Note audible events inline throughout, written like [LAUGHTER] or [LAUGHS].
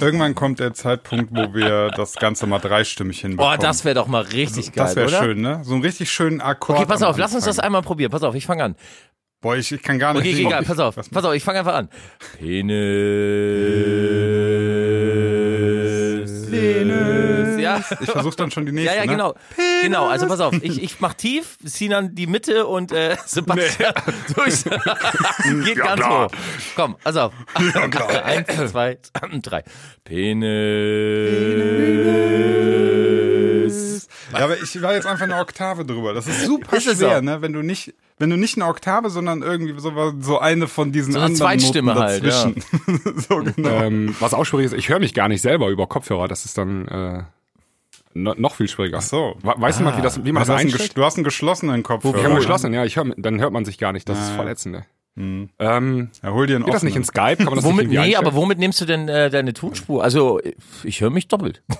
Irgendwann kommt der Zeitpunkt, wo wir das Ganze mal dreistimmig hinbekommen. Boah, das wäre doch mal richtig geil, Das wäre schön, ne? So einen richtig schönen Akkord. Okay, pass auf, lass uns das einmal probieren. Pass auf, ich fange an. Boah, ich, ich kann gar nicht. Okay, egal, pass auf. Pass auf, ich fange einfach an. Penis. Ja. [LAUGHS] Ich versuche dann schon die Ja, nächste. ja, ne? genau. Genau, also pass auf, ich, ich mach tief, Sinan die Mitte und äh, [LAUGHS] Sebastian [LAUGHS] durch. Geht ganz klar. hoch. Komm, pass auf. Eins, zwei, drei. Penis. Ja, aber ich war jetzt einfach eine Oktave drüber. Das ist super Ist schwer, ne? Wenn du nicht, wenn du nicht eine Oktave, sondern irgendwie so, so eine von diesen So eine anderen Zweitstimme Noten halt, dazwischen. so genau. Ähm, was auch schwierig ist, ich höre mich gar nicht selber über Kopfhörer. Das ist dann äh, no, noch viel schwieriger. Ach so. We- Weißt du mal, wie, das, wie man das du, hast einen, einstellt? du hast einen geschlossenen Kopfhörer. Ich habe geschlossen, ja. Ich hör, dann hört man sich gar nicht. Das ist voll ätzend. Ne? Ähm, Ja, hol dir einen geht das nicht in. Skype? Kann man das Womit, nicht nee, aber womit nimmst du denn äh, deine Tonspur? Also, ich höre mich doppelt. [LAUGHS]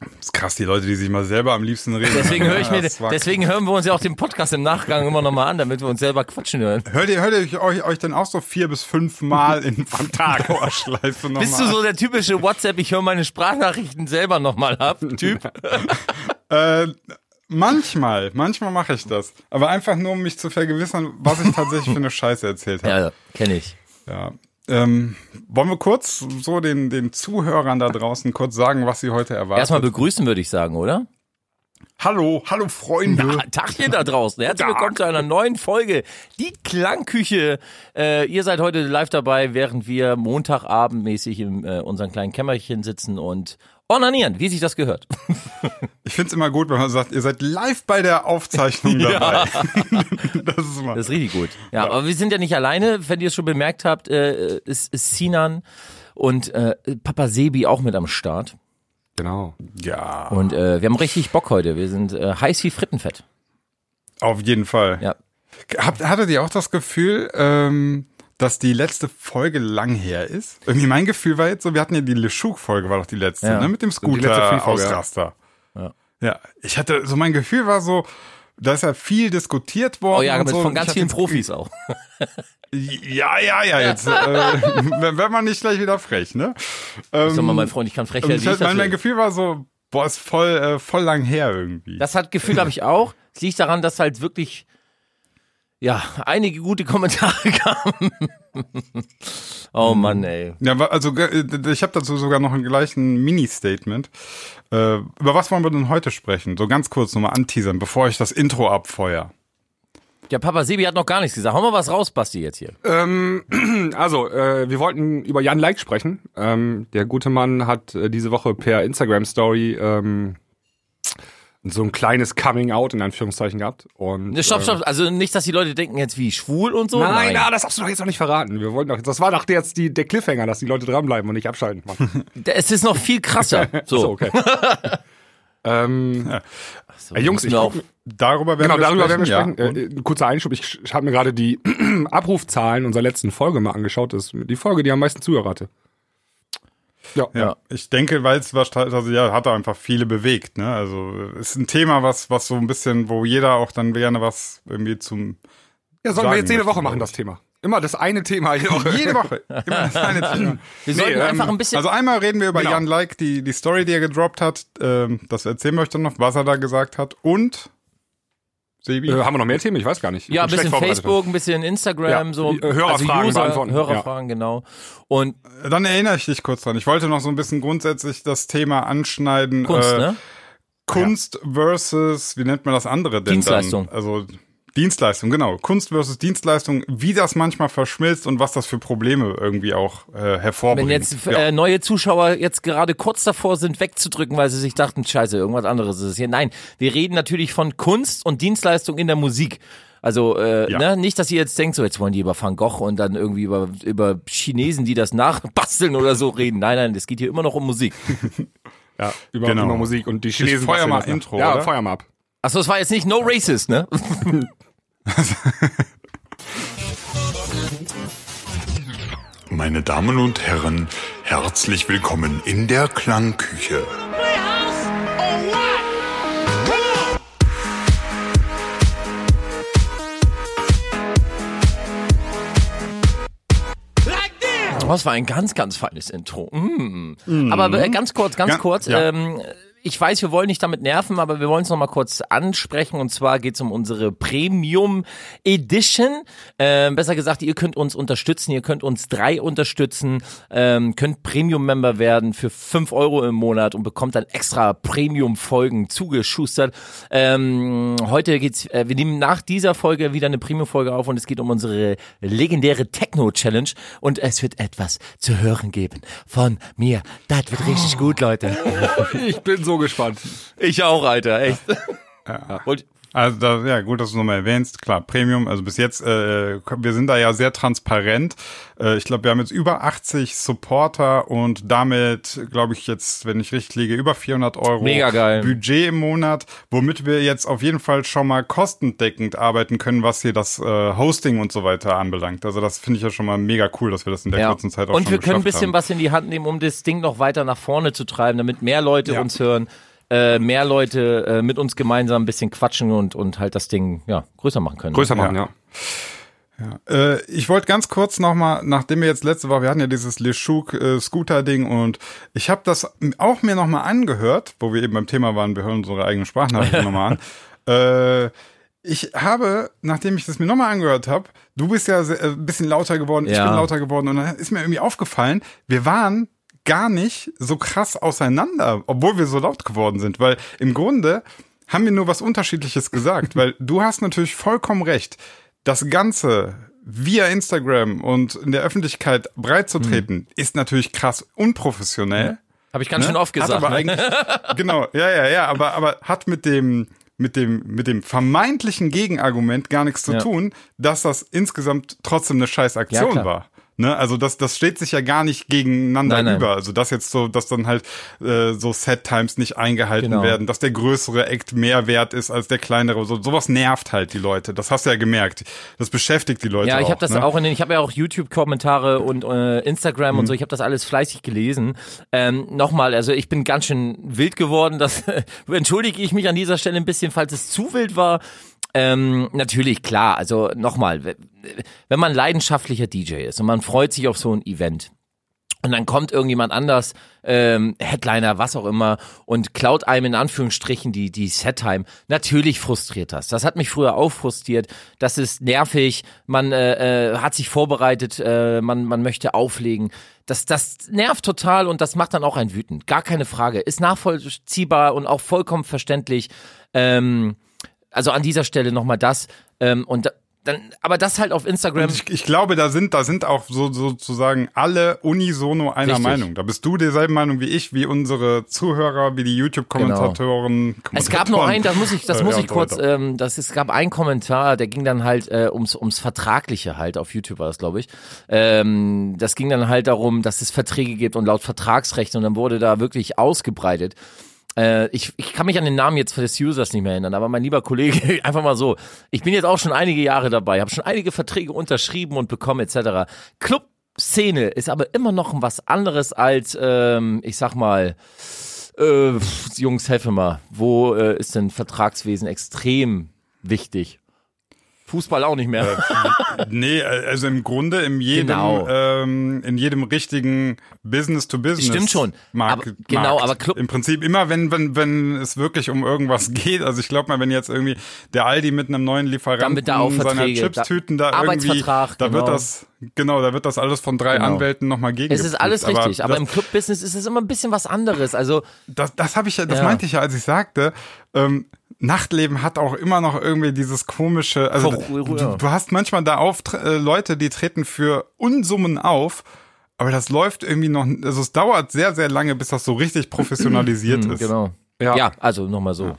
Das ist krass, die Leute, die sich mal selber am liebsten reden. Deswegen höre ich mir, deswegen hören wir uns ja auch den Podcast im Nachgang immer nochmal an, damit wir uns selber quatschen hören. Hört ihr, hört ihr euch, euch denn auch so vier bis fünf Mal in [LAUGHS] am Tag Dauerschleife nochmal Bist du so der typische WhatsApp, ich höre meine Sprachnachrichten selber nochmal ab, [LAUGHS] Typ? Äh, manchmal, manchmal mache ich das. Aber einfach nur, um mich zu vergewissern, was ich tatsächlich für eine Scheiße erzählt habe. Ja, kenne ich. Ja. Ähm, wollen wir kurz so den, den Zuhörern da draußen kurz sagen, was sie heute erwartet? Erstmal begrüßen würde ich sagen, oder? Hallo, hallo Freunde. Ja, Tagchen da draußen. Herzlich willkommen zu einer neuen Folge. Die Klangküche. Äh, ihr seid heute live dabei, während wir Montagabendmäßig in äh, unserem kleinen Kämmerchen sitzen und onanieren, wie sich das gehört. Ich find's immer gut, wenn man sagt, ihr seid live bei der Aufzeichnung [LAUGHS] dabei. [LAUGHS] das ist immer. Das ist richtig gut. Ja, aber wir sind ja nicht alleine. Wenn ihr es schon bemerkt habt, äh, ist, ist Sinan und äh, Papa Sebi auch mit am Start. Genau. ja, Und äh, wir haben richtig Bock heute. Wir sind äh, heiß wie Frittenfett. auf jeden Fall. Ja. Habt, hattet ihr auch das Gefühl, ähm, dass die letzte Folge lang her ist? Irgendwie mein Gefühl war jetzt so, wir hatten ja die LeShook-Folge, war doch die letzte, Ja. ne? Mit dem. Scooter-Ausraster. Ja. Ja, ich hatte, so mein Gefühl war so, da ist ja viel diskutiert worden. Oh ja, und mit, so. von ganz vielen Profis auch. [LAUGHS] Ja, ja, ja, jetzt, äh, [LAUGHS] wenn man nicht gleich wieder frech, ne? Ähm, Sag mal, mein Freund, ich kann frech werden, mein, mein. Gefühl war so, boah, ist voll, äh, voll lang her irgendwie. Das hat Gefühl habe ich auch. Es liegt daran, dass halt wirklich ja einige gute Kommentare [LAUGHS] kamen. oh Mann, ey. Ja, also äh, ich habe dazu sogar noch einen gleichen Mini-Statement. Äh, über was wollen wir denn heute sprechen? So ganz kurz nochmal anteasern, bevor ich das Intro abfeuer. Der Papa Sebi hat noch gar nichts gesagt. Hau mal was raus, Basti, jetzt hier. Ähm, [CLEARS THROAT] also, äh, wir wollten über Jan Like sprechen. Ähm, der gute Mann hat äh, diese Woche per Instagram Story ähm, so ein kleines Coming Out in Anführungszeichen gehabt. Und, Ne, Stopp, äh, stopp. Also nicht, dass die Leute denken jetzt wie schwul und so. Nein, na, das darfst du doch jetzt noch nicht verraten. Wir wollten doch, das war doch jetzt die, der Cliffhanger, dass die Leute dranbleiben und nicht abschalten. [LAUGHS] [LAUGHS] Es ist noch viel krasser. [LAUGHS] So. So, okay. ähm, äh, Jungs, ich guck, Darüber werden genau, wir darüber sprechen. werden wir ja. sprechen. Äh, kurzer Einschub, ich habe mir gerade die [CLEARS THROAT] Abrufzahlen unserer letzten Folge mal angeschaut. Das ist die Folge, die am meisten Zuhörer hatte. Ja, Ja, ich denke, weil es was, also ja, hat er einfach viele bewegt, ne? Also ist ein Thema, was, was so ein bisschen, wo jeder auch dann gerne was irgendwie zum Ja, sollen wir jetzt jede Woche machen, das Thema. Immer das eine Thema jede Woche. [LAUGHS] jede Woche. Immer das eine Thema. Wir sollten ähm, einfach ein bisschen. Also einmal reden wir über Genau. Jan Like, die, die Story, die er gedroppt hat. Ähm, das erzählen wir euch dann noch, was er da gesagt hat. Und Sebi. Äh, haben wir noch mehr Themen? Ich weiß gar nicht. Ich ja, ein bisschen. Facebook, ein bisschen Instagram, Ja, so äh, Hörerfragen also User, beantworten. Hörerfragen, genau. Und Dann erinnere ich dich kurz dran. Ich wollte noch so ein bisschen grundsätzlich das Thema anschneiden. Kunst, äh, ne? Kunst versus, wie nennt man das andere denn Dienstleistung. dann? Also Dienstleistung, genau. Kunst versus Dienstleistung, wie das manchmal verschmilzt und was das für Probleme irgendwie auch äh, hervorbringt. Wenn jetzt ja. äh, neue Zuschauer jetzt gerade kurz davor sind, wegzudrücken, weil sie sich dachten, scheiße, irgendwas anderes ist es hier. Nein, wir reden natürlich von Kunst und Dienstleistung in der Musik. Also äh, Ja. ne, nicht, dass ihr jetzt denkt, so jetzt wollen die über Van Gogh und dann irgendwie über, über Chinesen, die das nachbasteln oder so reden. Nein, nein, es geht hier immer noch um Musik. [LAUGHS] Ja, über, Genau. über Musik und die Chinesen. feuer basteln mal. Intro, Ja, oder? feuer mal ab. Achso, es war jetzt nicht No Racist, ne? [LAUGHS] [LAUGHS] Meine Damen und Herren, herzlich willkommen in der Klangküche. Oh, das war ein ganz, ganz feines Intro. Mm. Mm. Aber äh, ganz kurz, ganz ja, kurz. Ja. Ähm, ich weiß, wir wollen nicht damit nerven, aber wir wollen es noch mal kurz ansprechen. Und zwar geht es um unsere Premium Edition. Ähm, besser gesagt, ihr könnt uns unterstützen. Ihr könnt uns drei unterstützen. Ähm, könnt Premium-Member werden für fünf Euro im Monat und bekommt dann extra Premium-Folgen zugeschustert. Ähm, heute geht's, äh, wir nehmen nach dieser Folge wieder eine Premium-Folge auf und es geht um unsere legendäre Techno-Challenge. Und es wird etwas zu hören geben von mir. Das wird richtig gut, Leute. [LAUGHS] Ich bin so gespannt. Ich auch, Alter, echt. Und, Also da, ja, gut, dass du nochmal erwähnst. Klar, Premium, also bis jetzt, äh, wir sind da ja sehr transparent. Äh, ich glaube, wir haben jetzt über 80 Supporter und damit, glaube ich, jetzt, wenn ich richtig liege, über 400 Euro Mega geil. Budget im Monat, womit wir jetzt auf jeden Fall schon mal kostendeckend arbeiten können, was hier das äh, Hosting und so weiter anbelangt. Also das finde ich ja schon mal mega cool, dass wir das in der ja. kurzen Zeit auch Und schon wir können ein bisschen haben. was in die Hand nehmen, um das Ding noch weiter nach vorne zu treiben, damit mehr Leute Ja. uns hören, äh, mehr Leute äh, mit uns gemeinsam ein bisschen quatschen und, und halt das Ding ja, größer machen können. Größer machen, ja. Äh, ich wollte ganz kurz nochmal, nachdem wir jetzt letzte Woche, wir hatten ja dieses Leschuk äh, und ich habe das auch mir nochmal angehört, wo wir eben beim Thema waren, wir hören unsere eigenen Sprachnachrichten [LAUGHS] nochmal an. Äh, ich habe, nachdem ich das mir nochmal angehört habe, du bist ja sehr, äh, ein bisschen lauter geworden, ich Ja. bin lauter geworden und dann ist mir irgendwie aufgefallen, wir waren gar nicht so krass auseinander, obwohl wir so laut geworden sind, weil im Grunde haben wir nur was Unterschiedliches gesagt, weil du hast natürlich vollkommen recht. Das Ganze via Instagram und in der Öffentlichkeit breit zu treten, ist natürlich krass unprofessionell. Habe ich ganz ne? schön oft gesagt. Hat aber ne? eigentlich, [LAUGHS] genau, ja, ja, ja, aber, aber hat mit dem, mit dem, mit dem vermeintlichen Gegenargument gar nichts zu Ja. tun, dass das insgesamt trotzdem eine scheiß Ja, Aktion klar. war. Ne, also das, das steht sich ja gar nicht gegeneinander Nein, nein. über. Also dass jetzt so, dass dann halt äh, so Set-Times nicht eingehalten Genau. werden, dass der größere Act mehr wert ist als der kleinere. So, sowas nervt halt die Leute. Das hast du ja gemerkt. Das beschäftigt die Leute Ja, ich habe das ne? auch in den, ich habe ja auch YouTube-Kommentare und äh, Instagram Mhm. und so, ich habe das alles fleißig gelesen. Ähm, Nochmal, also ich bin ganz schön wild geworden, das [LAUGHS] entschuldige ich mich an dieser Stelle ein bisschen, falls es zu wild war. Ähm, natürlich, klar, also nochmal, wenn man leidenschaftlicher DJ ist und man freut sich auf so ein Event, und dann kommt irgendjemand anders, ähm, Headliner, was auch immer, und klaut einem in Anführungsstrichen die, die Set-Time. Natürlich frustriert das. Das hat mich früher auch frustriert. Das ist nervig. Man äh, äh, hat sich vorbereitet, äh, man, man möchte auflegen. Das, das nervt total und das macht dann auch einen wütend. Gar keine Frage. Ist nachvollziehbar und auch vollkommen verständlich. Ähm, also an dieser Stelle nochmal das. Ähm, und da- dann, aber das halt auf Instagram. Ich, ich glaube, da sind, da sind auch so sozusagen alle unisono einer Richtig. Meinung. Da bist du derselben Meinung wie ich, wie unsere Zuhörer, wie die YouTube-Kommentatoren. Es gab nur einen, das muss ich, das Äh, muss ich kurz, ähm, das, es gab einen Kommentar, der ging dann halt äh, ums, ums Vertragliche halt, auf YouTube war das, glaube ich. Ähm, das ging dann halt darum, dass es Verträge gibt und laut Vertragsrecht und dann wurde da wirklich ausgebreitet. Äh, ich, ich kann mich an den Namen jetzt des Users nicht mehr erinnern, aber mein lieber Kollege, [LAUGHS] einfach mal so, ich bin jetzt auch schon einige Jahre dabei, habe schon einige Verträge unterschrieben und bekommen etc. Club-Szene ist aber immer noch was anderes als, ähm, ich sag mal, äh, Jungs, helfe mal. Wo äh, ist denn Vertragswesen extrem wichtig? Fußball auch nicht mehr. Nee, also im Grunde in jedem, Genau. ähm, in jedem richtigen Business to Business. Stimmt schon. Markt, Aber- genau, Markt. aber Club- im Prinzip immer, wenn wenn wenn es wirklich um irgendwas [LAUGHS] geht. Also ich glaube mal, wenn jetzt irgendwie der Aldi mit einem neuen Lieferanten wird da seiner Chipstüten da, da- irgendwie, da wird genau. das genau, da wird das alles von drei Genau. Anwälten nochmal gegen. es ist alles richtig, aber, das, im Club-Business ist es immer ein bisschen was anderes. Also das, das habe ich ja, das Ja. meinte ich ja, als ich sagte, ähm, Nachtleben hat auch immer noch irgendwie dieses komische, also du, ja. du hast manchmal da auf äh, Leute, die treten für Unsummen auf, aber das läuft irgendwie noch, also es dauert sehr, sehr lange, bis das so richtig [CLEARS THROAT] professionalisiert ist. genau. Ja. Ja, also nochmal so.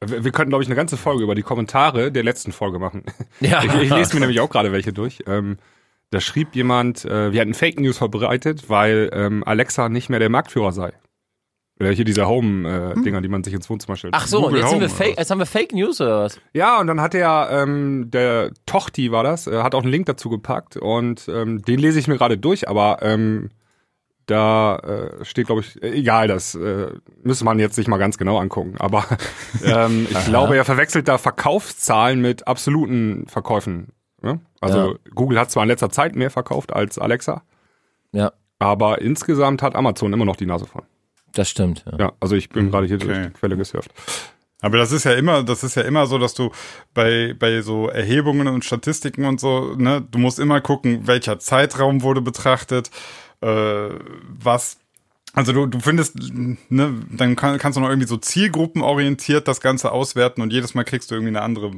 Wir, wir könnten, glaube ich, eine ganze Folge über die Kommentare der letzten Folge machen. [LAUGHS] Ja. Ich, ich lese mir nämlich auch gerade welche durch. Ähm, da schrieb jemand, äh, wir hatten Fake News verbreitet, weil ähm, Alexa nicht mehr der Marktführer sei. Oder hier diese Home-Dinger, die man sich ins Wohnzimmer stellt. Hm. Ach so, Google jetzt, sind wir Home, Fake, jetzt haben wir Fake News oder was? Ja, und dann hat er, ähm, der Tochti war das, äh, hat auch einen Link dazu gepackt und ähm, den lese ich mir gerade durch, aber ähm, da äh, steht, glaube ich, äh, egal, das äh, müsste man jetzt sich mal ganz genau angucken. Aber [LAUGHS] ähm, ich glaube, er verwechselt da Verkaufszahlen mit absoluten Verkäufen. Ne? Also Ja. Google hat zwar in letzter Zeit mehr verkauft als Alexa, Ja, Aber insgesamt hat Amazon immer noch die Nase vorn. Das stimmt. Ja. Ja, also ich bin gerade hier durch Okay. die Quelle gesurft. Aber das ist ja immer, das ist ja immer so, dass du bei, bei so Erhebungen und Statistiken und so, ne, du musst immer gucken, welcher Zeitraum wurde betrachtet, äh, was, also du, du findest, ne, dann kann, kannst du noch irgendwie so zielgruppenorientiert das Ganze auswerten und jedes Mal kriegst du irgendwie eine andere.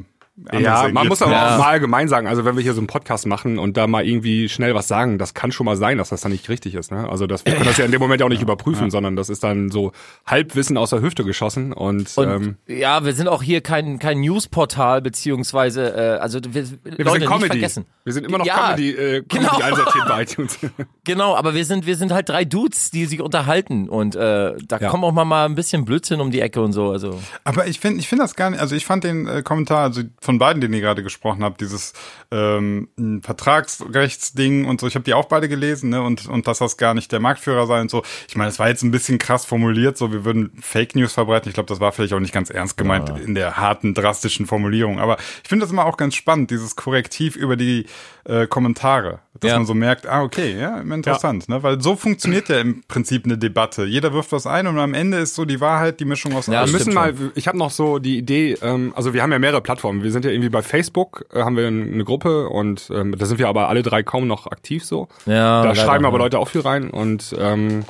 Ja, man muss aber Ergebnis. auch mal allgemein sagen, also wenn wir hier so einen Podcast machen und da mal irgendwie schnell was sagen, das kann schon mal sein, dass das dann nicht richtig ist. Ne? Also das, wir können das ja in dem Moment auch nicht überprüfen, sondern das ist dann so Halbwissen aus der Hüfte geschossen und, Und ähm, ja, wir sind auch hier kein, kein Newsportal, beziehungsweise, äh, also wir, wir Leute, sind nicht Comedy. vergessen. Wir sind immer noch Ja, Comedy, äh, genau. Comedy einsortiert bei iTunes. [LAUGHS] Genau, aber wir sind, wir sind halt drei Dudes, die sich unterhalten und äh, da Ja. kommt auch mal, mal ein bisschen Blödsinn um die Ecke und so. Also Aber ich finde, ich finde das gar nicht. Also ich fand den äh, Kommentar, also von beiden, den ihr gerade gesprochen habt, dieses ähm, Vertragsrechtsding und so. Ich habe die auch beide gelesen, ne? Und und dass das gar nicht der Marktführer sei und so. Ich meine, es war jetzt ein bisschen krass formuliert, so wir würden Fake News verbreiten. Ich glaube, das war vielleicht auch nicht ganz ernst gemeint in der harten, drastischen Formulierung. Aber ich finde das immer auch ganz spannend, dieses Korrektiv über die äh, Kommentare, dass Ja. man so merkt, ah okay, ja, interessant, ne? Weil so funktioniert ja im Prinzip eine Debatte. Jeder wirft was ein und am Ende ist so die Wahrheit die Mischung aus Ja, allem. wir müssen mal, ich habe noch so die Idee, ähm, also wir haben ja mehrere Plattformen. Wir sind ja irgendwie bei Facebook, äh, haben wir eine Gruppe und ähm, da sind wir aber alle drei kaum noch aktiv so. Ja, da leider, schreiben aber ja. Leute auch viel rein und ähm,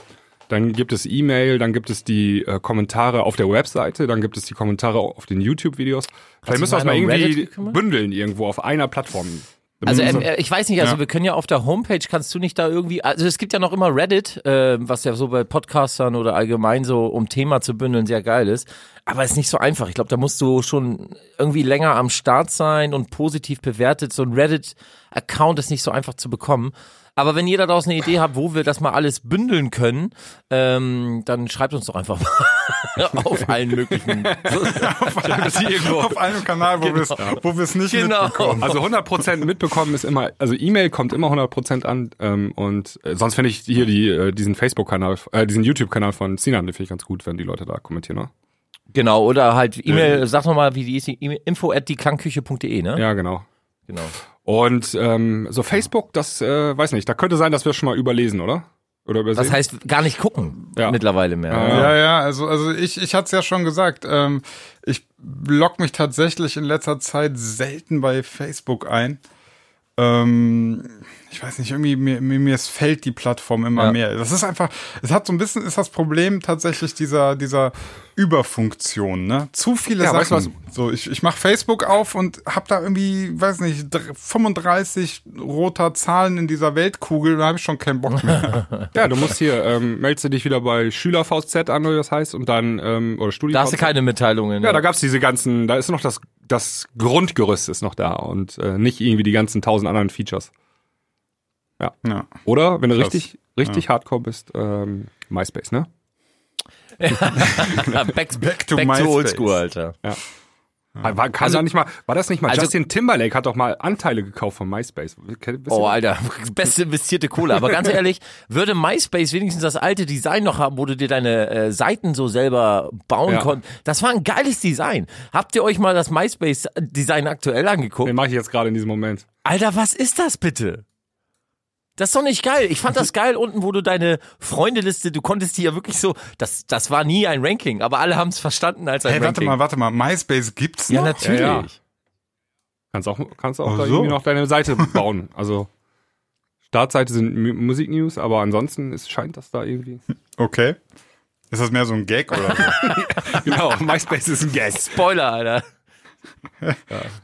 dann gibt es E-Mail, dann gibt es die äh, Kommentare auf der Webseite, dann gibt es die Kommentare auf den YouTube-Videos. Vielleicht müssen wir das mal irgendwie bündeln irgendwo auf einer Plattform. Also ähm, äh, ich weiß nicht, also wir können ja auf der Homepage, kannst du nicht da irgendwie, also es gibt ja noch immer Reddit, äh, was ja so bei Podcastern oder allgemein so um Thema zu bündeln sehr geil ist, aber ist nicht so einfach. Ich glaube, da musst du schon irgendwie länger am Start sein und positiv bewertet. So ein Reddit-Account ist nicht so einfach zu bekommen. Aber wenn jeder daraus eine Idee hat, wo wir das mal alles bündeln können, ähm, dann schreibt uns doch einfach mal [LAUGHS] auf allen möglichen. [LAUGHS] auf, auf einem Kanal, wo wir es wo wir es nicht Genau. mitbekommen. Also 100% mitbekommen ist immer, also E-Mail kommt immer 100% an ähm, und äh, sonst finde ich hier die, äh, diesen Facebook-Kanal, äh, diesen YouTube-Kanal von Sinan, den finde ich ganz gut, wenn die Leute da kommentieren. Ne? Genau, oder halt E-Mail, sag noch mal, wie die ist, die info at dieklangküche.de, ne? Ja, genau. Genau. Und ähm, so Facebook, das äh, weiß nicht, da könnte sein, dass wir es schon mal überlesen, oder? Oder übersehen? Das heißt, gar nicht gucken Ja. mittlerweile mehr. Ja. Ja, ja, also, also ich, ich hatte es ja schon gesagt, ähm, ich log mich tatsächlich in letzter Zeit selten bei Facebook ein. Ähm, ich weiß nicht, irgendwie mir, mir, mir fällt die Plattform immer Ja. mehr. Das ist einfach, es hat so ein bisschen, ist das Problem tatsächlich dieser, dieser Überfunktion, ne? Zu viele Ja, weißt du Sachen. So, ich, ich mache Facebook auf und hab da irgendwie, weiß nicht, dr- 35 roter Zahlen in dieser Weltkugel, da habe ich schon keinen Bock mehr. [LAUGHS] ja, du musst hier, ähm, meldest du dich wieder bei SchülerVZ an, oder wie das heißt, und dann, ähm, oder StudiVZ. Da hast du keine Mitteilungen. Ja, da gab's diese ganzen, da ist noch das, das Grundgerüst ist noch da und äh, nicht irgendwie die ganzen tausend anderen Features. Ja. Oder, wenn du Krass. richtig, richtig hardcore bist, ähm, MySpace, ne? back, [LAUGHS] back to to, MySpace. oldschool, Alter. War, kann Also- da nicht mal, war das nicht mal, also- Justin Timberlake hat doch mal Anteile gekauft von MySpace. Oh, das? Alter, [LAUGHS] beste investierte Kohle. Aber ganz ehrlich, würde MySpace wenigstens das alte Design noch haben, wo du dir deine äh, Seiten so selber bauen Ja. konntest? Das war ein geiles Design. Habt ihr euch mal das MySpace-Design aktuell angeguckt? Den mache ich jetzt gerade in diesem Moment. Alter, was ist das bitte? Das ist doch nicht geil. Ich fand das [LAUGHS] geil unten, wo du deine Freundeliste, du konntest die ja wirklich so, das, das war nie ein Ranking, aber alle haben es verstanden als ein Hey, warte Ranking. mal, warte mal, MySpace gibt's noch? Ja, natürlich. Ja, ja. Kannst auch, kannst auch Ach da irgendwie noch deine Seite bauen. Also Startseite sind Mu- Musiknews, aber ansonsten ist, scheint das da irgendwie. Okay. Ist das mehr so ein Gag oder so? [LAUGHS] genau, MySpace ist ein Guest. Spoiler, Alter.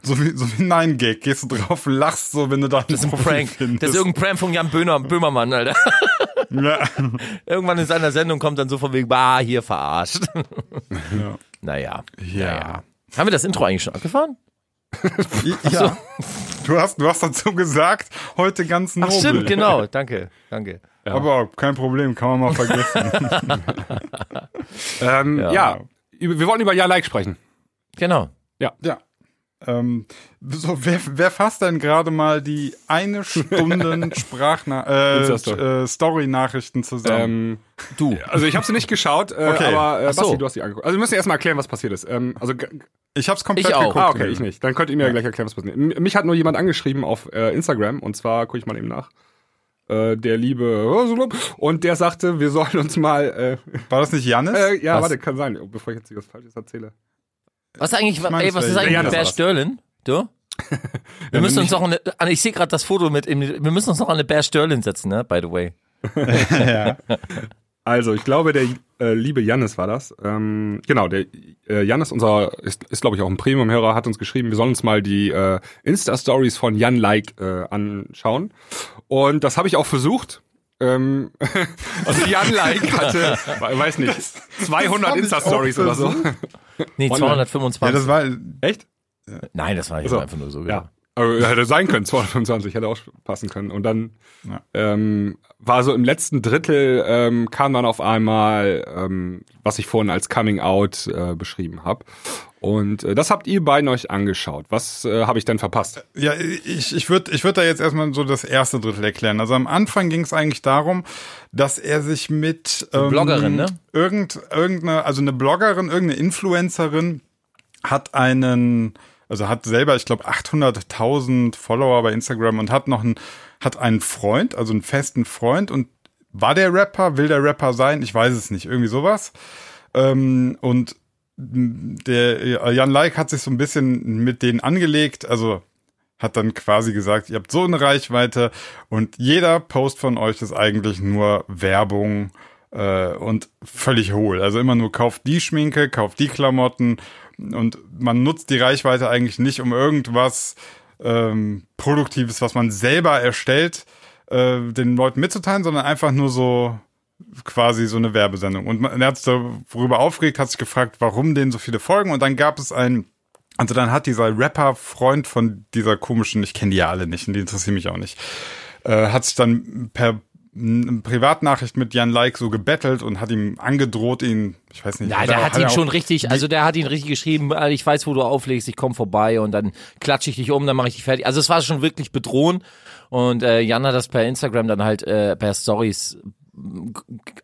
So wie, so wie Nein Gag. Gehst du drauf, lachst so, wenn du da Das ist ein Prank. Das ist irgendein Prank von Jan Böhner, Böhmermann, Alter. ja. Irgendwann in seiner Sendung kommt dann so von wegen, bah, hier verarscht. Ja. Naja. Ja. Naja. Haben wir das Intro eigentlich schon abgefahren? ja. Du hast, du hast dazu gesagt, heute ganz Ach nobel. stimmt, genau. Danke, danke. Aber kein Problem, kann man mal vergessen. [LAUGHS] Ähm, Ja. ja. wir wollten über Ja Like sprechen. Genau. Ja. Ähm, so, wer, wer fasst denn gerade mal die eine Stunden [LAUGHS] Sprachna äh, äh, Story-Nachrichten zusammen? Ähm, Du. also ich habe sie nicht geschaut, äh, Okay. aber äh, so. Basti, du hast sie angeguckt. Also wir müssen erstmal erklären, was passiert ist. Ähm, also ich hab's komplett Ich auch. geguckt. ah, okay, ich nicht. Dann könnt ihr mir gleich erklären, was passiert. M- Mich hat nur jemand angeschrieben auf äh, Instagram und zwar gucke ich mal eben nach. äh, der liebe und der sagte, wir sollen uns mal äh, War das nicht Janis? ja, Was? warte, kann sein, bevor ich jetzt was falsches erzähle. Was eigentlich, ey, was ist eigentlich Ja, mit Bear. Sterling? Du? [LAUGHS] Wir müssen uns noch eine, ich sehe gerade das Foto mit, ihm, wir müssen uns noch an eine Bear Sterling setzen, ne, by the way. [LAUGHS] Also, ich glaube, der äh, liebe Jannis war das. Ähm, genau, der äh, Jannis, unser, ist, ist glaube ich auch ein Premium-Hörer, hat uns geschrieben, wir sollen uns mal die äh, Insta-Stories von Jan Like äh, anschauen. Und das habe ich auch versucht. Ähm, also Jan Like hatte, we- weiß nicht, 200 hab ich Insta-Stories oder so. Nee, Online. 225. ja, das war, Echt? Nein, das war jetzt So. einfach nur so. Ja. Aber hätte sein können, 225, hätte auch passen können. Und dann Ja. ähm, war so im letzten Drittel ähm, kam dann auf einmal, ähm, was ich vorhin als Coming Out äh, beschrieben habe. Und äh, das habt ihr beiden euch angeschaut. Was äh, habe ich denn verpasst? Ja, ich, ich würde ich würd da jetzt erstmal so das erste Drittel erklären. Also am Anfang ging es eigentlich darum, dass er sich mit ähm, Bloggerin, ne? Irgend, irgendeine, also eine Bloggerin, irgendeine Influencerin hat einen, also hat selber, ich glaube, 800.000 Follower bei Instagram und hat noch einen, hat einen Freund, also einen festen Freund und war der Rapper, will der Rapper sein? Ich weiß es nicht, irgendwie sowas. Ähm, und der Jan Like hat sich so ein bisschen mit denen angelegt, also hat dann quasi gesagt, ihr habt so eine Reichweite und jeder Post von euch ist eigentlich nur Werbung äh, und völlig hohl. Also immer nur kauft die Schminke, kauft die Klamotten und man nutzt die Reichweite eigentlich nicht, um irgendwas ähm, Produktives, was man selber erstellt, äh, den Leuten mitzuteilen, sondern einfach nur so quasi so eine Werbesendung. Und man, er hat sich darüber aufgeregt, hat sich gefragt, warum denen so viele folgen. Und dann gab es einen, also dann hat dieser Rapper-Freund von dieser komischen, ich kenne die ja alle nicht und die interessieren mich auch nicht, äh, hat sich dann per Privatnachricht mit Jan Like so gebettelt und hat ihm angedroht, ihn, ich weiß nicht. Ja, der hat ihn er auch- schon richtig, also der hat ihn richtig geschrieben, äh, ich weiß, wo du auflegst, ich komme vorbei und dann klatsche ich dich um, dann mache ich dich fertig. Also es war schon wirklich bedrohen und äh, Jan hat das per Instagram dann halt äh, per Stories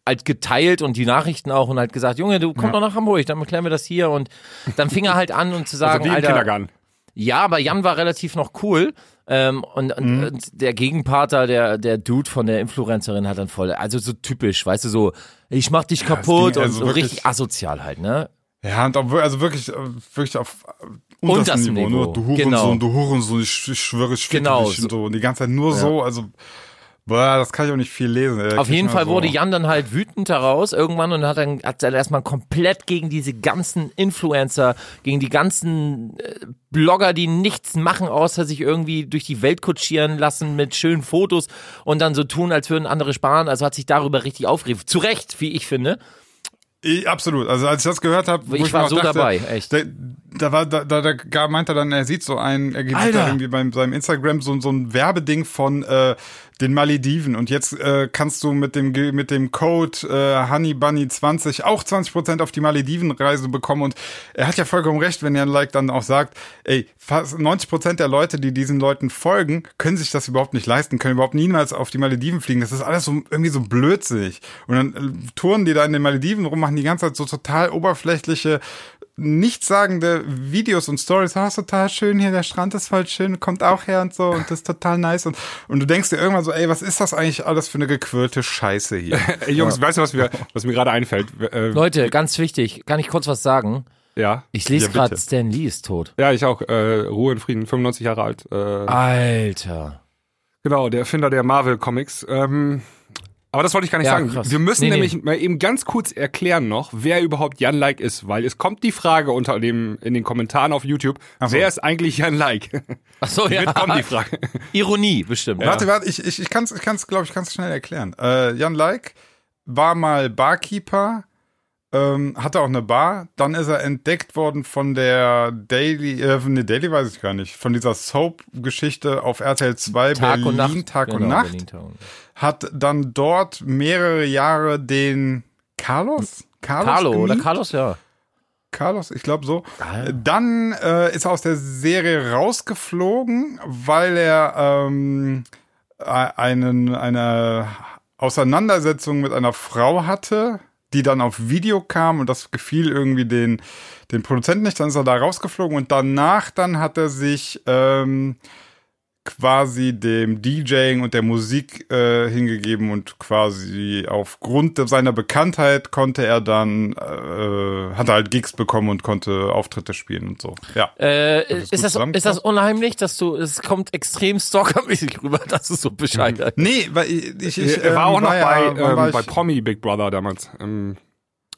halt geteilt und die Nachrichten auch und halt gesagt, Junge, du komm doch nach Hamburg, dann klären wir das hier und dann fing er halt an und zu [LAUGHS] sagen, Also wie im Kindergarten. ja, aber Jan war relativ noch cool. Ähm, und, und, Mhm. und der Gegenparter, der, der Dude von der Influencerin hat dann voll, also so typisch, weißt du, so, ich mach dich kaputt und also so wirklich- richtig asozial halt, ne? Ja, und auch, wir- also wirklich, äh, wirklich auf äh, unterstem Niveau. Niveau. Nur, du Hurensohn, Genau. du Hurensohn, ich, ich schwöre, ich Genau, dich so. und so. Und die ganze Zeit nur so, also, boah, das kann ich auch nicht viel lesen. ey. Auf jeden Fall so. wurde Jan dann halt wütend daraus irgendwann und hat dann, hat dann erstmal komplett gegen diese ganzen Influencer, gegen die ganzen äh, Blogger, die nichts machen, außer sich irgendwie durch die Welt kutschieren lassen mit schönen Fotos und dann so tun, als würden andere sparen. Also hat sich darüber richtig aufgeregt. Zu Recht, wie ich finde. Ich, absolut. Also als ich das gehört habe, Ich ich, war so dachte, dabei, echt. Da, da war, da, da, da gar- meint er dann, er sieht so ein, er gibt da irgendwie beim seinem Instagram so, so ein Werbeding von äh, den Malediven und jetzt äh, kannst du mit dem mit dem Code äh, HoneyBunny20 auch 20% auf die Malediven-Reise bekommen und er hat ja vollkommen recht, wenn er like dann auch sagt, ey, fast 90% der Leute, die diesen Leuten folgen, können sich das überhaupt nicht leisten, können überhaupt niemals auf die Malediven fliegen. Das ist alles so irgendwie so blödsinnig. Und dann äh, touren die da in den Malediven rum, machen die ganze Zeit so total oberflächliche nichtssagende Videos und Stories, ah, ist total schön hier, der Strand ist voll schön, kommt auch her und so und das ist total nice und, und du denkst dir irgendwann so, ey, was ist das eigentlich alles für eine gequirlte Scheiße hier? [LAUGHS] Ey, Jungs, weißt du, was mir, was mir gerade einfällt? Äh, Leute, ganz wichtig, kann ich kurz was sagen? ja. Ich lese Ja, gerade, Stan Lee ist tot. Ja, ich auch. Äh, Ruhe in Frieden, 95 Jahre alt. Äh, Alter. Genau, der Erfinder der Marvel Comics. Ähm, aber das wollte ich gar nicht Ja, sagen. krass. Wir müssen Nee, nee. nämlich mal eben ganz kurz erklären noch, wer überhaupt Jan Like ist, weil es kommt die Frage unter dem in den Kommentaren auf YouTube, so. wer ist eigentlich Jan Like? Ach so, [LAUGHS] ja. Wird kommen die Frage. [LAUGHS] Ironie, bestimmt. Warte, warte, ich, ich, ich kann es, ich kann's, glaube ich, ganz schnell erklären. Äh, Jan Like war mal Barkeeper, ähm, hatte auch eine Bar, dann ist er entdeckt worden von der Daily, äh, von der Daily weiß ich gar nicht, von dieser Soap-Geschichte auf RTL 2 Tag Berlin, und Nacht. Tag und Genau, Nacht. Berlin, Tag und Nacht. hat dann dort mehrere Jahre den Carlos? Carlos Carlo oder? Carlos, ja. Carlos, ich glaube so. Ah, ja. Dann äh, ist er aus der Serie rausgeflogen, weil er ähm, äh, einen, eine Auseinandersetzung mit einer Frau hatte, die dann auf Video kam und das gefiel irgendwie den, den Produzenten nicht. Dann ist er da rausgeflogen und danach dann hat er sich ähm, quasi dem DJing und der Musik äh, hingegeben und quasi aufgrund seiner Bekanntheit konnte er dann, äh, hat er halt Gigs bekommen und konnte Auftritte spielen und so. Ja. Äh, das ist, das, ist das unheimlich, dass du, es kommt extrem stalkermäßig rüber, [LAUGHS] dass du so Bescheid Nee, weil ich, ich, ich er war ähm, auch noch ja, bei, ähm, bei ich- Promi Big Brother damals. Im,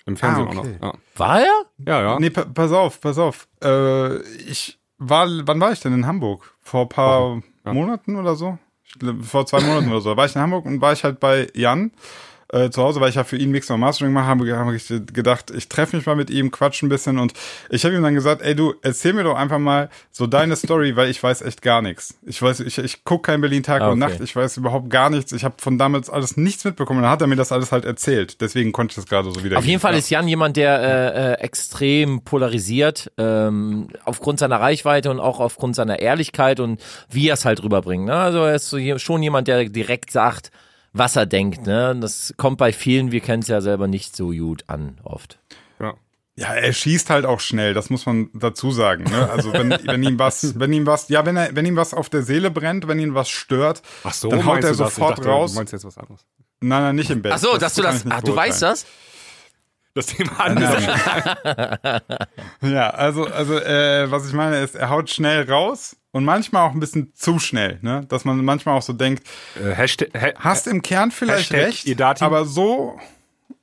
im Fernsehen Ah, auch okay. noch. War er? Ja, ja. ja. Nee, pa pass auf, pass auf. Äh, ich war, wann war ich denn in Hamburg? Vor ein paar Ja. Monaten oder so? Vor zwei Monaten oder so. War ich in Hamburg und war ich halt bei Jan äh, zu Hause, weil ich ja für ihn Mix und Mastering mache, habe hab ich gedacht, ich treffe mich mal mit ihm, quatsch ein bisschen und ich habe ihm dann gesagt, ey du, erzähl mir doch einfach mal so deine Story, weil ich weiß echt gar nichts. Ich weiß, ich, ich gucke kein Berlin Tag Ah, und okay. Nacht, ich weiß überhaupt gar nichts. Ich habe von damals alles nichts mitbekommen. Dann hat er mir das alles halt erzählt. Deswegen konnte ich das gerade so wieder. Auf jeden Fall ist Jan jemand, der äh, äh, extrem polarisiert, ähm, aufgrund seiner Reichweite und auch aufgrund seiner Ehrlichkeit und wie er es halt rüberbringt. Ne? Also er ist so je- schon jemand, der direkt sagt, was er denkt. Ne? Das kommt bei vielen, wir kennen es ja selber, nicht so gut an oft. ja. Ja, er schießt halt auch schnell, das muss man dazu sagen. Ne? Also wenn, [LAUGHS] wenn ihm was, wenn ihm was, ja, wenn er, wenn ihm was auf der Seele brennt, wenn ihn was stört, Ach so, dann haut er du das? Ich sofort dachte, raus. Du meinst jetzt was anderes. Nein, nein, nicht im Bett. Ach so, dass du das, ah, du weißt das? Das Thema anders. [LAUGHS] Ja, also, also äh, was ich meine ist, er haut schnell raus und manchmal auch ein bisschen zu schnell, ne? Dass man manchmal auch so denkt, äh, Hashtag, ha hast im Kern vielleicht Hashtag recht, Edati. aber so.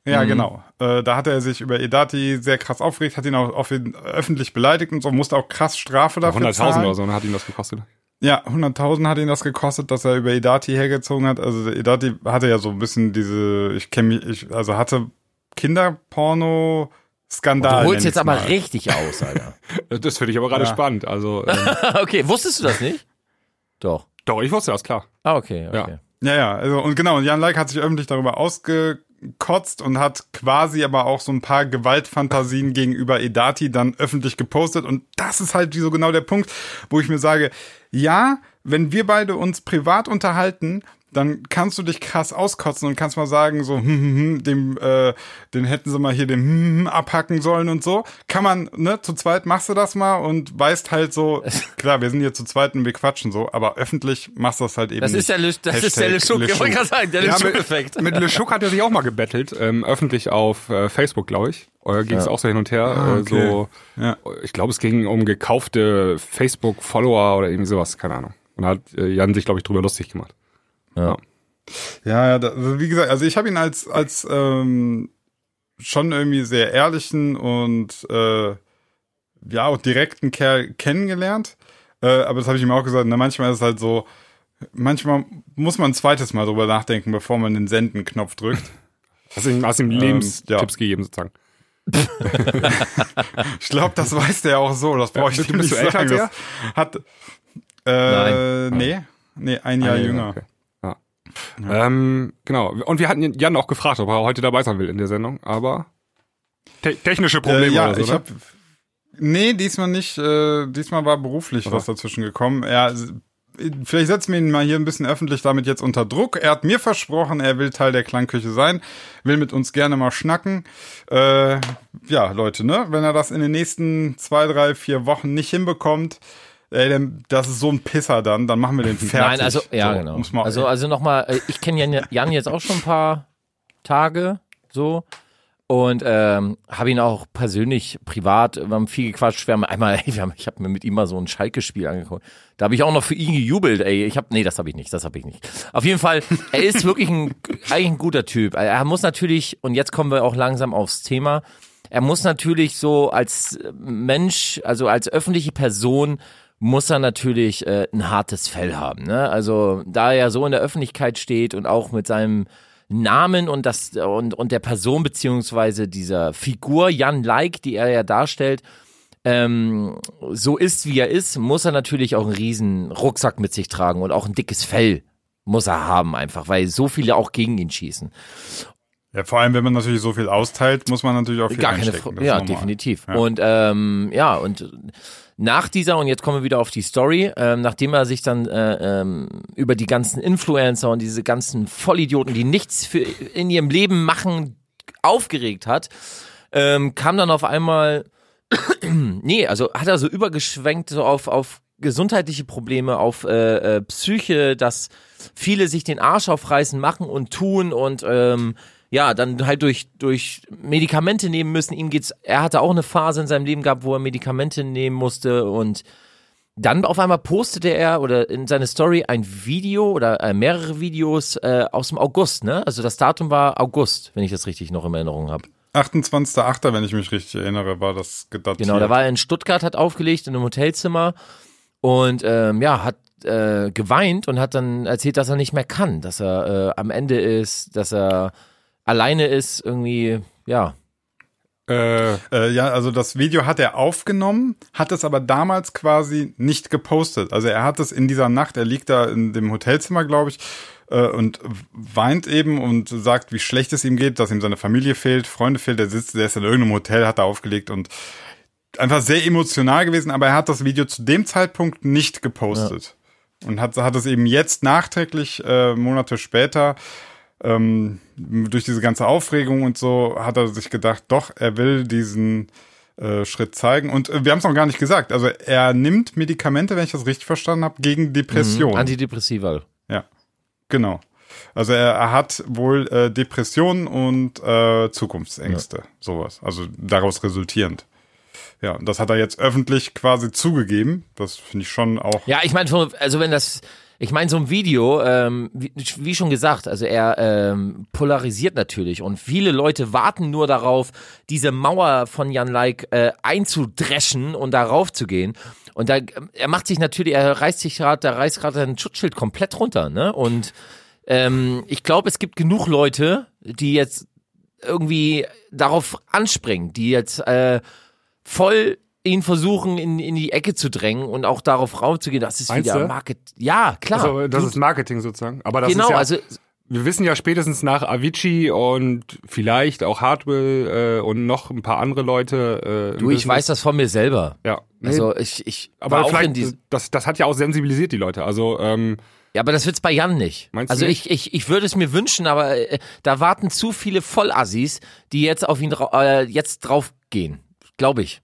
Mhm. Ja, genau. Äh, da hat er sich über Edati sehr krass aufgeregt, hat ihn auch auf ihn öffentlich beleidigt und so, musste auch krass Strafe dafür 100.000 zahlen. oder so, ne, hat ihm das gekostet. Ja, 100.000 hat ihn das gekostet, dass er über Edati hergezogen hat. Also Edati hatte ja so ein bisschen diese, ich kenne mich, ich, also hatte Kinderporno Skandal. Du holst jetzt aber mal. richtig aus, Alter. [LAUGHS] Das finde ich aber gerade Ja. spannend. Also, [LAUGHS] ähm, okay, wusstest du das nicht? Doch. doch, ich wusste das, klar. Ah, okay, okay. Ja, ja, also und genau, und Jan Like hat sich öffentlich darüber ausgekotzt und hat quasi aber auch so ein paar Gewaltfantasien [LAUGHS] gegenüber Edati dann öffentlich gepostet und das ist halt so genau der Punkt, wo ich mir sage, ja, wenn wir beide uns privat unterhalten, dann kannst du dich krass auskotzen und kannst mal sagen, so, hm, hm, hm, dem, äh, den hätten sie mal hier den hm, hm, abhacken sollen und so. Kann man, ne, zu zweit machst du das mal und weißt halt so, [LAUGHS] klar, wir sind hier zu zweit und wir quatschen so, aber öffentlich machst du das halt eben Das nicht. ist der, Le das ist der Le Hashtag Schuck. Ich wollte gerade sagen, der Le Ja, Schuck-Effekt. Mit Le Schuck hat er sich auch mal gebettelt, ähm, öffentlich auf äh, Facebook, glaube ich. Äh, ging es auch so hin und her. Ah, äh, okay. so, Ja. Ich glaube, es ging um gekaufte Facebook-Follower oder irgendwie sowas, keine Ahnung. Und da hat äh, Jan sich, glaube ich, drüber lustig gemacht. Ja. Ja, ja, da, also wie gesagt, also ich habe ihn als als ähm, schon irgendwie sehr ehrlichen und äh, ja auch direkten Kerl kennengelernt. Äh, aber das habe ich ihm auch gesagt. Na, manchmal ist es halt so, manchmal muss man ein zweites Mal drüber nachdenken, bevor man den Senden-Knopf drückt. [LAUGHS] Hast du ihm, hast ihm Lebenstipps ja. gegeben, sozusagen. [LAUGHS] Ich glaube, das weiß der auch so. Das brauche ich bist nicht du älter sagen. als Das hat äh, nee, nee, ein Jahr Ah, ja, jünger. okay. Ja. Ähm, genau. Und wir hatten Jan auch gefragt, ob er heute dabei sein will in der Sendung, aber te technische Probleme Äh, ja, oder so, ich ne? habe Nee, diesmal nicht. Äh, diesmal war beruflich was dazwischen gekommen. Er, vielleicht setzen wir ihn mal hier ein bisschen öffentlich damit jetzt unter Druck. Er hat mir versprochen, er will Teil der Klangküche sein, will mit uns gerne mal schnacken. Äh, ja, Leute, ne? Wenn er das in den nächsten zwei, drei, vier Wochen nicht hinbekommt, ey, dann, das ist so ein Pisser dann, dann machen wir den [LAUGHS] fertig. Nein, also, ja, so, genau. Man, Also, also nochmal, ich kenne Jan, Jan jetzt auch schon ein paar Tage, so. Und ähm, habe ihn auch persönlich, privat, wir haben viel gequatscht. Wir haben einmal, [LAUGHS] ey, wir haben, ich habe mir mit ihm mal so ein Schalke-Spiel angeguckt. Da habe ich auch noch für ihn gejubelt, ey. Ich habe, nee, das habe ich nicht, das habe ich nicht. Auf jeden Fall, er ist wirklich ein, [LAUGHS] eigentlich ein guter Typ. Er muss natürlich, und jetzt kommen wir auch langsam aufs Thema, er muss natürlich so als Mensch, also als öffentliche Person, muss er natürlich äh, ein hartes Fell haben. Ne? Also da er so in der Öffentlichkeit steht und auch mit seinem Namen und das und, und der Person beziehungsweise dieser Figur Jan Like, die er ja darstellt, ähm, so ist wie er ist, muss er natürlich auch einen riesen Rucksack mit sich tragen und auch ein dickes Fell muss er haben einfach, weil so viele auch gegen ihn schießen. ja, vor allem, wenn man natürlich so viel austeilt, muss man natürlich auch viel Gar keine Ja, normal. definitiv. Ja. Und ähm, ja, und nach dieser, und jetzt kommen wir wieder auf die Story, ähm, nachdem er sich dann äh, ähm, über die ganzen Influencer und diese ganzen Vollidioten, die nichts für in ihrem Leben machen, aufgeregt hat, ähm, kam dann auf einmal, [CLEARS THROAT] nee, also hat er so übergeschwenkt so auf, auf gesundheitliche Probleme, auf äh, äh, Psyche, dass viele sich den Arsch aufreißen, machen und tun und ähm, ja, dann halt durch, durch Medikamente nehmen müssen. Ihm geht's, er hatte auch eine Phase in seinem Leben gehabt, wo er Medikamente nehmen musste und dann auf einmal postete er oder in seine Story ein Video oder äh, mehrere Videos äh, aus dem August, ne? Also das Datum war August, wenn ich das richtig noch in Erinnerung habe. 28.8., wenn ich mich richtig erinnere, war das gedatiert. Genau, da war er in Stuttgart, hat aufgelegt in einem Hotelzimmer und ähm, ja, hat äh, geweint und hat dann erzählt, dass er nicht mehr kann, dass er äh, am Ende ist, dass er alleine ist, irgendwie, ja. Äh, Äh, ja, also das Video hat er aufgenommen, hat es aber damals quasi nicht gepostet. Also er hat es in dieser Nacht, er liegt da in dem Hotelzimmer, glaube ich, äh, und weint eben und sagt, wie schlecht es ihm geht, dass ihm seine Familie fehlt, Freunde fehlt, der sitzt, der ist in irgendeinem Hotel, hat er aufgelegt und einfach sehr emotional gewesen, aber er hat das Video zu dem Zeitpunkt nicht gepostet. Und hat, hat es eben jetzt nachträglich, äh, Monate später, ähm, durch diese ganze Aufregung und so, hat er sich gedacht, doch, er will diesen äh, Schritt zeigen. Und äh, wir haben es noch gar nicht gesagt. Also er nimmt Medikamente, wenn ich das richtig verstanden habe, gegen Depression. Antidepressiva. ja, genau. Also er, er hat wohl äh, Depressionen und äh, Zukunftsängste, sowas. Also daraus resultierend. Ja, und das hat er jetzt öffentlich quasi zugegeben. Das finde ich schon auch. Ja, ich meine, also wenn das, ich meine, so ein Video, ähm, wie, wie schon gesagt, also er ähm, polarisiert natürlich und viele Leute warten nur darauf, diese Mauer von Jan Like äh, einzudreschen und darauf zu gehen. Und da, er macht sich natürlich, er reißt sich gerade, der reißt gerade sein Schutzschild komplett runter, ne? Und ähm, ich glaube, es gibt genug Leute, die jetzt irgendwie darauf anspringen, die jetzt äh, voll ihn versuchen, in, in die Ecke zu drängen und auch darauf raufzugehen, das ist Meinst wieder du? Market. Ja, klar. also das Du- ist Marketing sozusagen. Aber das genau, ist ja, also wir wissen ja spätestens nach Avicii und vielleicht auch Hardwell äh, und noch ein paar andere Leute. Äh, du, ich Business. weiß das von mir selber. Ja, nee, Also ich, ich aber war auch in vielleicht, das, das hat ja auch sensibilisiert die Leute. Also ähm, Ja, aber das wird's bei Jan nicht. Meinst du also nicht? ich, ich, ich würde es mir wünschen, aber äh, da warten zu viele Vollassis, die jetzt auf ihn äh, jetzt draufgehen. Glaube ich.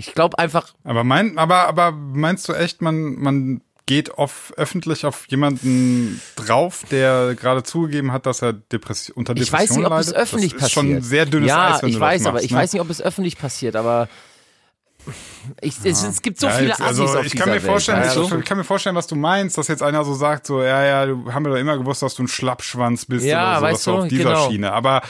Ich glaube einfach, Aber mein, aber, aber meinst du echt, man, man geht off, öffentlich auf jemanden drauf, der gerade zugegeben hat, dass er Depression, unter ich Depression weiß nicht, ob es leidet? öffentlich das ist passiert. schon sehr dünnes ja, Eis, wenn ich du weiß, das aber machst, ich ne? weiß nicht, ob es öffentlich passiert, aber ich, es, es gibt so Ja, viele jetzt, Assis also auf ich kann mir vorstellen, Welt. ich, du? ich kann mir vorstellen, was du meinst, dass jetzt einer so sagt, so ja, ja, du haben wir doch immer gewusst, dass du ein Schlappschwanz bist Ja, oder so, weißt du, auf dieser genau. Schiene. Aber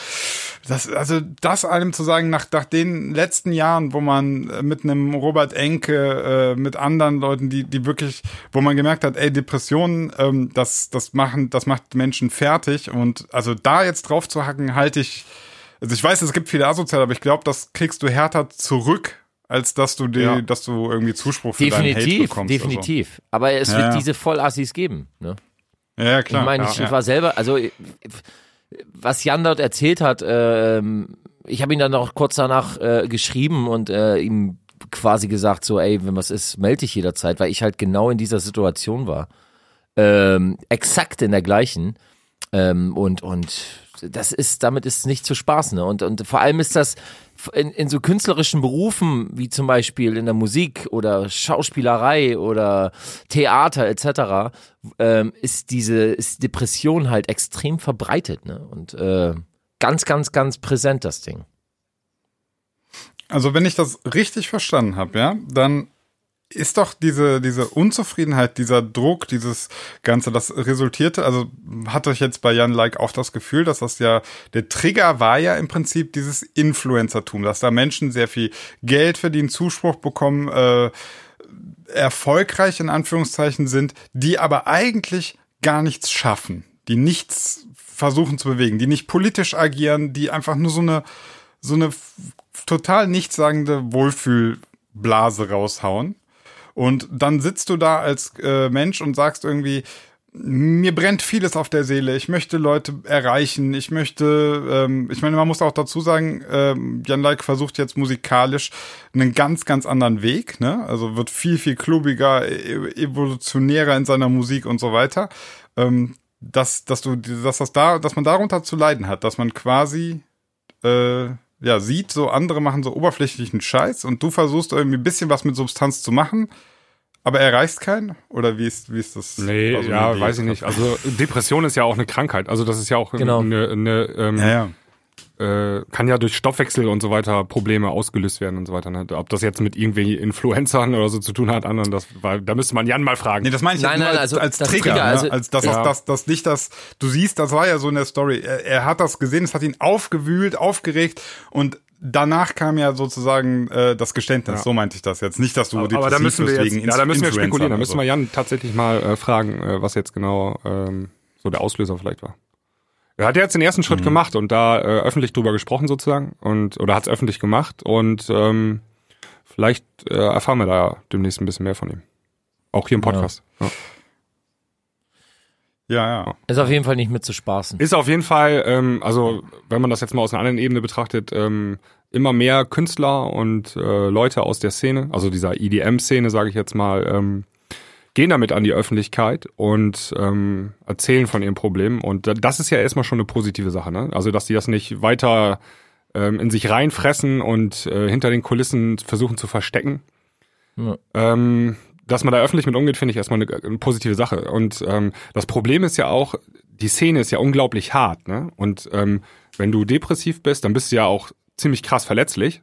das, also das einem zu sagen, nach, nach den letzten Jahren, wo man äh, mit einem Robert Enke, äh, mit anderen Leuten, die, die wirklich, wo man gemerkt hat, ey, Depressionen, ähm, das, das machen, das macht Menschen fertig und also da jetzt drauf zu hacken, halte ich, also ich weiß, es gibt viele Asoziale, aber ich glaube, das kriegst du härter zurück, als dass du die, Ja. dass du irgendwie Zuspruch für deinen Hate Definitiv, bekommst. definitiv. Aber es Ja, wird diese Vollassis geben. Ne? Also. Ja, klar. ich meine, ja, ich ja. war selber, also was Jan dort erzählt hat, ähm, ich habe ihn dann auch kurz danach äh, geschrieben und äh, ihm quasi gesagt, so, ey, wenn was ist, melde dich jederzeit, weil ich halt genau in dieser Situation war. Ähm, exakt in der gleichen. Ähm, und, und das ist, damit ist nicht zu spaßen. Ne? Und, und vor allem ist das in, in so künstlerischen Berufen, wie zum Beispiel in der Musik oder Schauspielerei oder Theater etc., ähm, ist diese ist Depression halt extrem verbreitet. Ne? Und äh, ganz, ganz, ganz präsent, das Ding. Also wenn ich das richtig verstanden habe, ja, dann ist doch diese, diese Unzufriedenheit, dieser Druck, dieses Ganze, das resultierte, also hatte ich jetzt bei Jan Like auch das Gefühl, dass das ja, der Trigger war ja im Prinzip dieses Influencertum, dass da Menschen sehr viel Geld verdienen, Zuspruch bekommen, äh, erfolgreich in Anführungszeichen sind, die aber eigentlich gar nichts schaffen, die nichts versuchen zu bewegen, die nicht politisch agieren, die einfach nur so eine, so eine total nichtssagende Wohlfühlblase raushauen. Und dann sitzt du da als äh, Mensch und sagst irgendwie, mir brennt vieles auf der Seele. Ich möchte Leute erreichen. Ich möchte, ähm, ich meine, man muss auch dazu sagen, ähm, Jan Like versucht jetzt musikalisch einen ganz, ganz anderen Weg. Ne? Also wird viel, viel klubiger, e- evolutionärer in seiner Musik und so weiter. Ähm, dass, dass du, dass das da, dass man darunter zu leiden hat, dass man quasi äh, ja, sieht, so andere machen so oberflächlichen Scheiß und du versuchst irgendwie ein bisschen was mit Substanz zu machen, Aber er erreicht keinen? Oder wie ist, wie ist das? Nee, also ja, die- weiß ich nicht. Also Depression ist ja auch eine Krankheit. Also das ist ja auch Genau. eine, eine ähm, Ja, ja. Äh, kann ja durch Stoffwechsel und so weiter Probleme ausgelöst werden und so weiter. Ne? Ob das jetzt mit irgendwie Influencern oder so zu tun hat, anderen, das war, da müsste man Jan mal fragen. Nee, das meine ich Nein, nein, als, also als Trigger, Trigger, ne? also- als das, Ja. das, das nicht das, du siehst, das war ja so in der Story. Er, er hat das gesehen, es hat ihn aufgewühlt, aufgeregt und danach kam ja sozusagen äh, das Geständnis. Ja. So meinte ich das jetzt. Nicht, dass du aber da müssen wir jetzt, wegen ja, da müssen wir spekulieren. Da müssen wir Jan tatsächlich mal äh, fragen, äh, was jetzt genau ähm, so der Auslöser vielleicht war. Er hat jetzt den ersten Mhm. Schritt gemacht und da äh, öffentlich drüber gesprochen sozusagen und oder hat es öffentlich gemacht und ähm, vielleicht äh, erfahren wir da demnächst ein bisschen mehr von ihm. Auch hier im Podcast. Ja. Ja, ja. Ist auf jeden Fall nicht mit zu spaßen. Ist auf jeden Fall, ähm, also wenn man das jetzt mal aus einer anderen Ebene betrachtet, ähm, immer mehr Künstler und äh, Leute aus der Szene, also dieser EDM-Szene, sage ich jetzt mal, ähm, gehen damit an die Öffentlichkeit und ähm, erzählen von ihren Problemen. Und da- das ist ja erstmal schon eine positive Sache, ne? Also dass die das nicht weiter ähm, in sich reinfressen und äh, hinter den Kulissen versuchen zu verstecken. Ja. Ähm, dass man da öffentlich mit umgeht, finde ich erstmal eine, eine positive Sache. Und ähm, das Problem ist ja auch, die Szene ist ja unglaublich hart, ne? Und ähm, wenn du depressiv bist, dann bist du ja auch ziemlich krass verletzlich.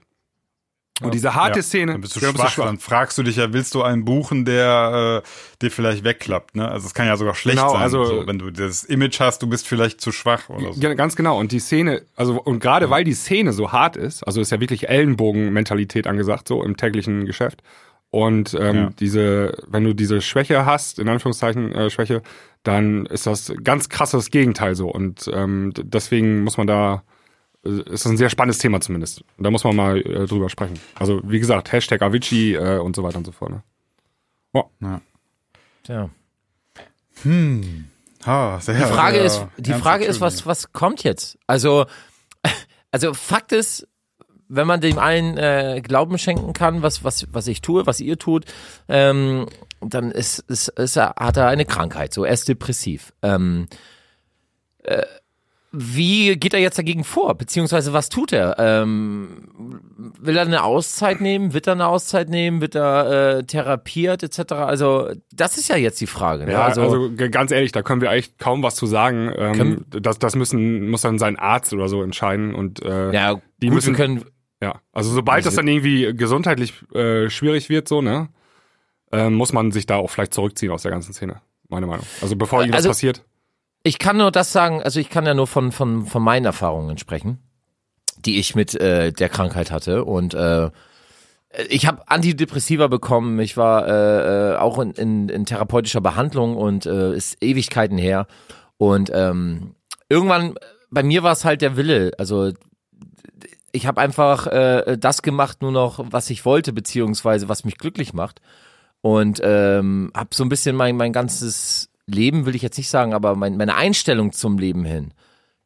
Und diese harte ja. Szene, Dann bist du ja, schwach, dann fragst du dich ja, willst du einen buchen, der äh, dir vielleicht wegklappt, ne? Also es kann ja sogar schlecht Genau, sein, also- so, wenn du das Image hast, du bist vielleicht zu schwach oder so. Ja, ganz genau. Und die Szene, also und gerade weil die Szene so hart ist, also ist ja wirklich Ellenbogen-Mentalität angesagt, so im täglichen Geschäft. Und ähm, Ja. diese, wenn du diese Schwäche hast, in Anführungszeichen äh, Schwäche, dann ist das ganz krasses Gegenteil so. Und ähm, deswegen muss man da, ist das ein sehr spannendes Thema zumindest. Und da muss man mal äh, drüber sprechen. Also wie gesagt, Hashtag Avicii äh, und so weiter und so fort. Ne? Tja. Ah, sehr, Die Frage sehr ist, die Frage ist, was, was kommt jetzt? Also, [LAUGHS] also Fakt ist, wenn man dem allen äh, Glauben schenken kann, was, was, was ich tue, was ihr tut, ähm, dann ist, ist, ist er, hat er eine Krankheit, so er ist depressiv. Ähm, äh, wie geht er jetzt dagegen vor? Beziehungsweise was tut er? Ähm, will er eine Auszeit nehmen? Wird er eine Auszeit nehmen? Wird er äh, therapiert etc.? Also das ist ja jetzt die Frage. Ne? Ja, also, g- ganz ehrlich, da können wir eigentlich kaum was zu sagen. Ähm, das, das müssen, muss dann sein Arzt oder so entscheiden. Und äh, ja, die gut, müssen- können ja, also sobald das dann irgendwie gesundheitlich äh, schwierig wird, so, ne, ähm, muss man sich da auch vielleicht zurückziehen aus der ganzen Szene. Meine Meinung. Also bevor irgendwas Also- passiert. Ich kann nur das sagen, also ich kann ja nur von, von, von meinen Erfahrungen sprechen, die ich mit äh, der Krankheit hatte. Und äh, ich habe Antidepressiva bekommen, ich war äh, äh, auch in, in, in therapeutischer Behandlung und äh, ist Ewigkeiten her. Und ähm, irgendwann, bei mir war es halt der Wille. Also ich habe einfach äh, das gemacht, nur noch, was ich wollte, beziehungsweise was mich glücklich macht. Und ähm, habe so ein bisschen mein, mein ganzes Leben, will ich jetzt nicht sagen, aber mein, meine Einstellung zum Leben hin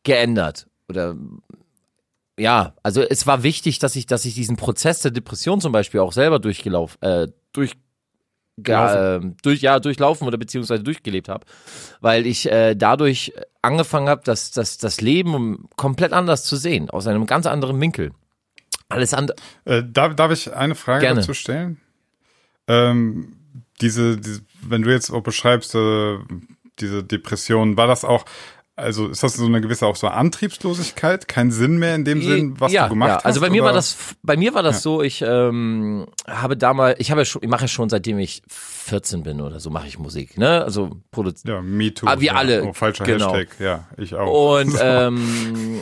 geändert. Oder ja, also es war wichtig, dass ich, dass ich diesen Prozess der Depression zum Beispiel auch selber durchgelaufen, äh, durch, äh, durch, ja, durchlaufen oder beziehungsweise durchgelebt habe, weil ich äh, dadurch angefangen habe, das, das, das Leben komplett anders zu sehen, aus einem ganz anderen Winkel. Alles andere. Äh, darf, darf ich eine Frage Gerne. dazu stellen? Ähm, diese, diese, wenn du jetzt auch beschreibst, äh, diese Depression, war das auch, also ist das so eine gewisse auch so Antriebslosigkeit, kein Sinn mehr in dem Sinn, was ja, du gemacht ja. hast? Also bei mir war oder? das, bei mir war das Ja. so, ich ähm, habe damals, ich habe ja schon, ich mache ja schon seitdem ich 14 bin oder so mache ich Musik, ne? Also produziert. Ja, me too. Ah, wir alle, Oh, falscher genau. Hashtag, ja, ich auch. Und [LAUGHS] ähm,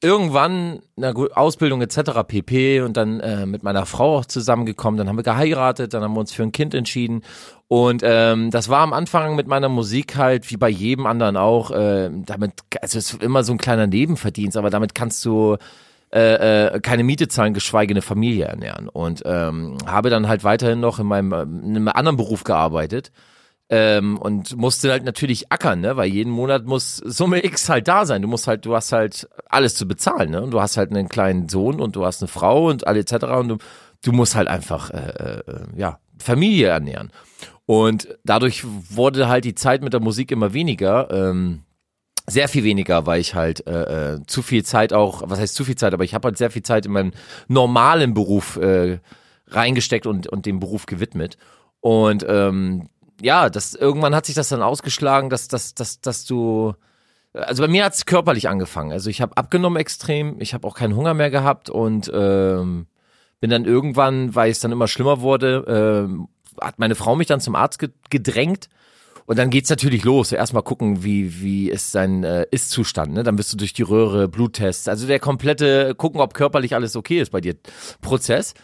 irgendwann, na gut, Ausbildung etc. pp. Und dann äh, mit meiner Frau auch zusammengekommen. Dann haben wir geheiratet, dann haben wir uns für ein Kind entschieden. Und ähm, das war am Anfang mit meiner Musik halt, wie bei jedem anderen auch, äh, damit, also es ist immer so ein kleiner Nebenverdienst, aber damit kannst du äh, äh, keine Miete zahlen, geschweige eine Familie ernähren. Und ähm, habe dann halt weiterhin noch in meinem ähm, in einem anderen Beruf gearbeitet. Ähm, und musste halt natürlich ackern, ne? Weil jeden Monat muss Summe X halt da sein. Du musst halt, du hast halt alles zu bezahlen, ne? Und du hast halt einen kleinen Sohn und du hast eine Frau und alle etc. Und du, du musst halt einfach äh, äh, ja Familie ernähren. Und dadurch wurde halt die Zeit mit der Musik immer weniger. Ähm, sehr viel weniger, weil ich halt äh, äh, zu viel Zeit auch, was heißt zu viel Zeit, aber ich habe halt sehr viel Zeit in meinen normalen Beruf äh, reingesteckt und, und dem Beruf gewidmet. Und ähm, ja, das irgendwann hat sich das dann ausgeschlagen, dass, dass, dass, dass du also bei mir hat's körperlich angefangen. Also ich habe abgenommen extrem, ich habe auch keinen Hunger mehr gehabt und ähm, bin dann irgendwann, weil es dann immer schlimmer wurde, ähm, hat meine Frau mich dann zum Arzt ge gedrängt. Und dann geht's natürlich los. Erstmal gucken, wie, wie ist sein äh, Ist-Zustand. Ne? Dann bist du durch die Röhre, Bluttests. Also der komplette, gucken, ob körperlich alles okay ist bei dir, Prozess.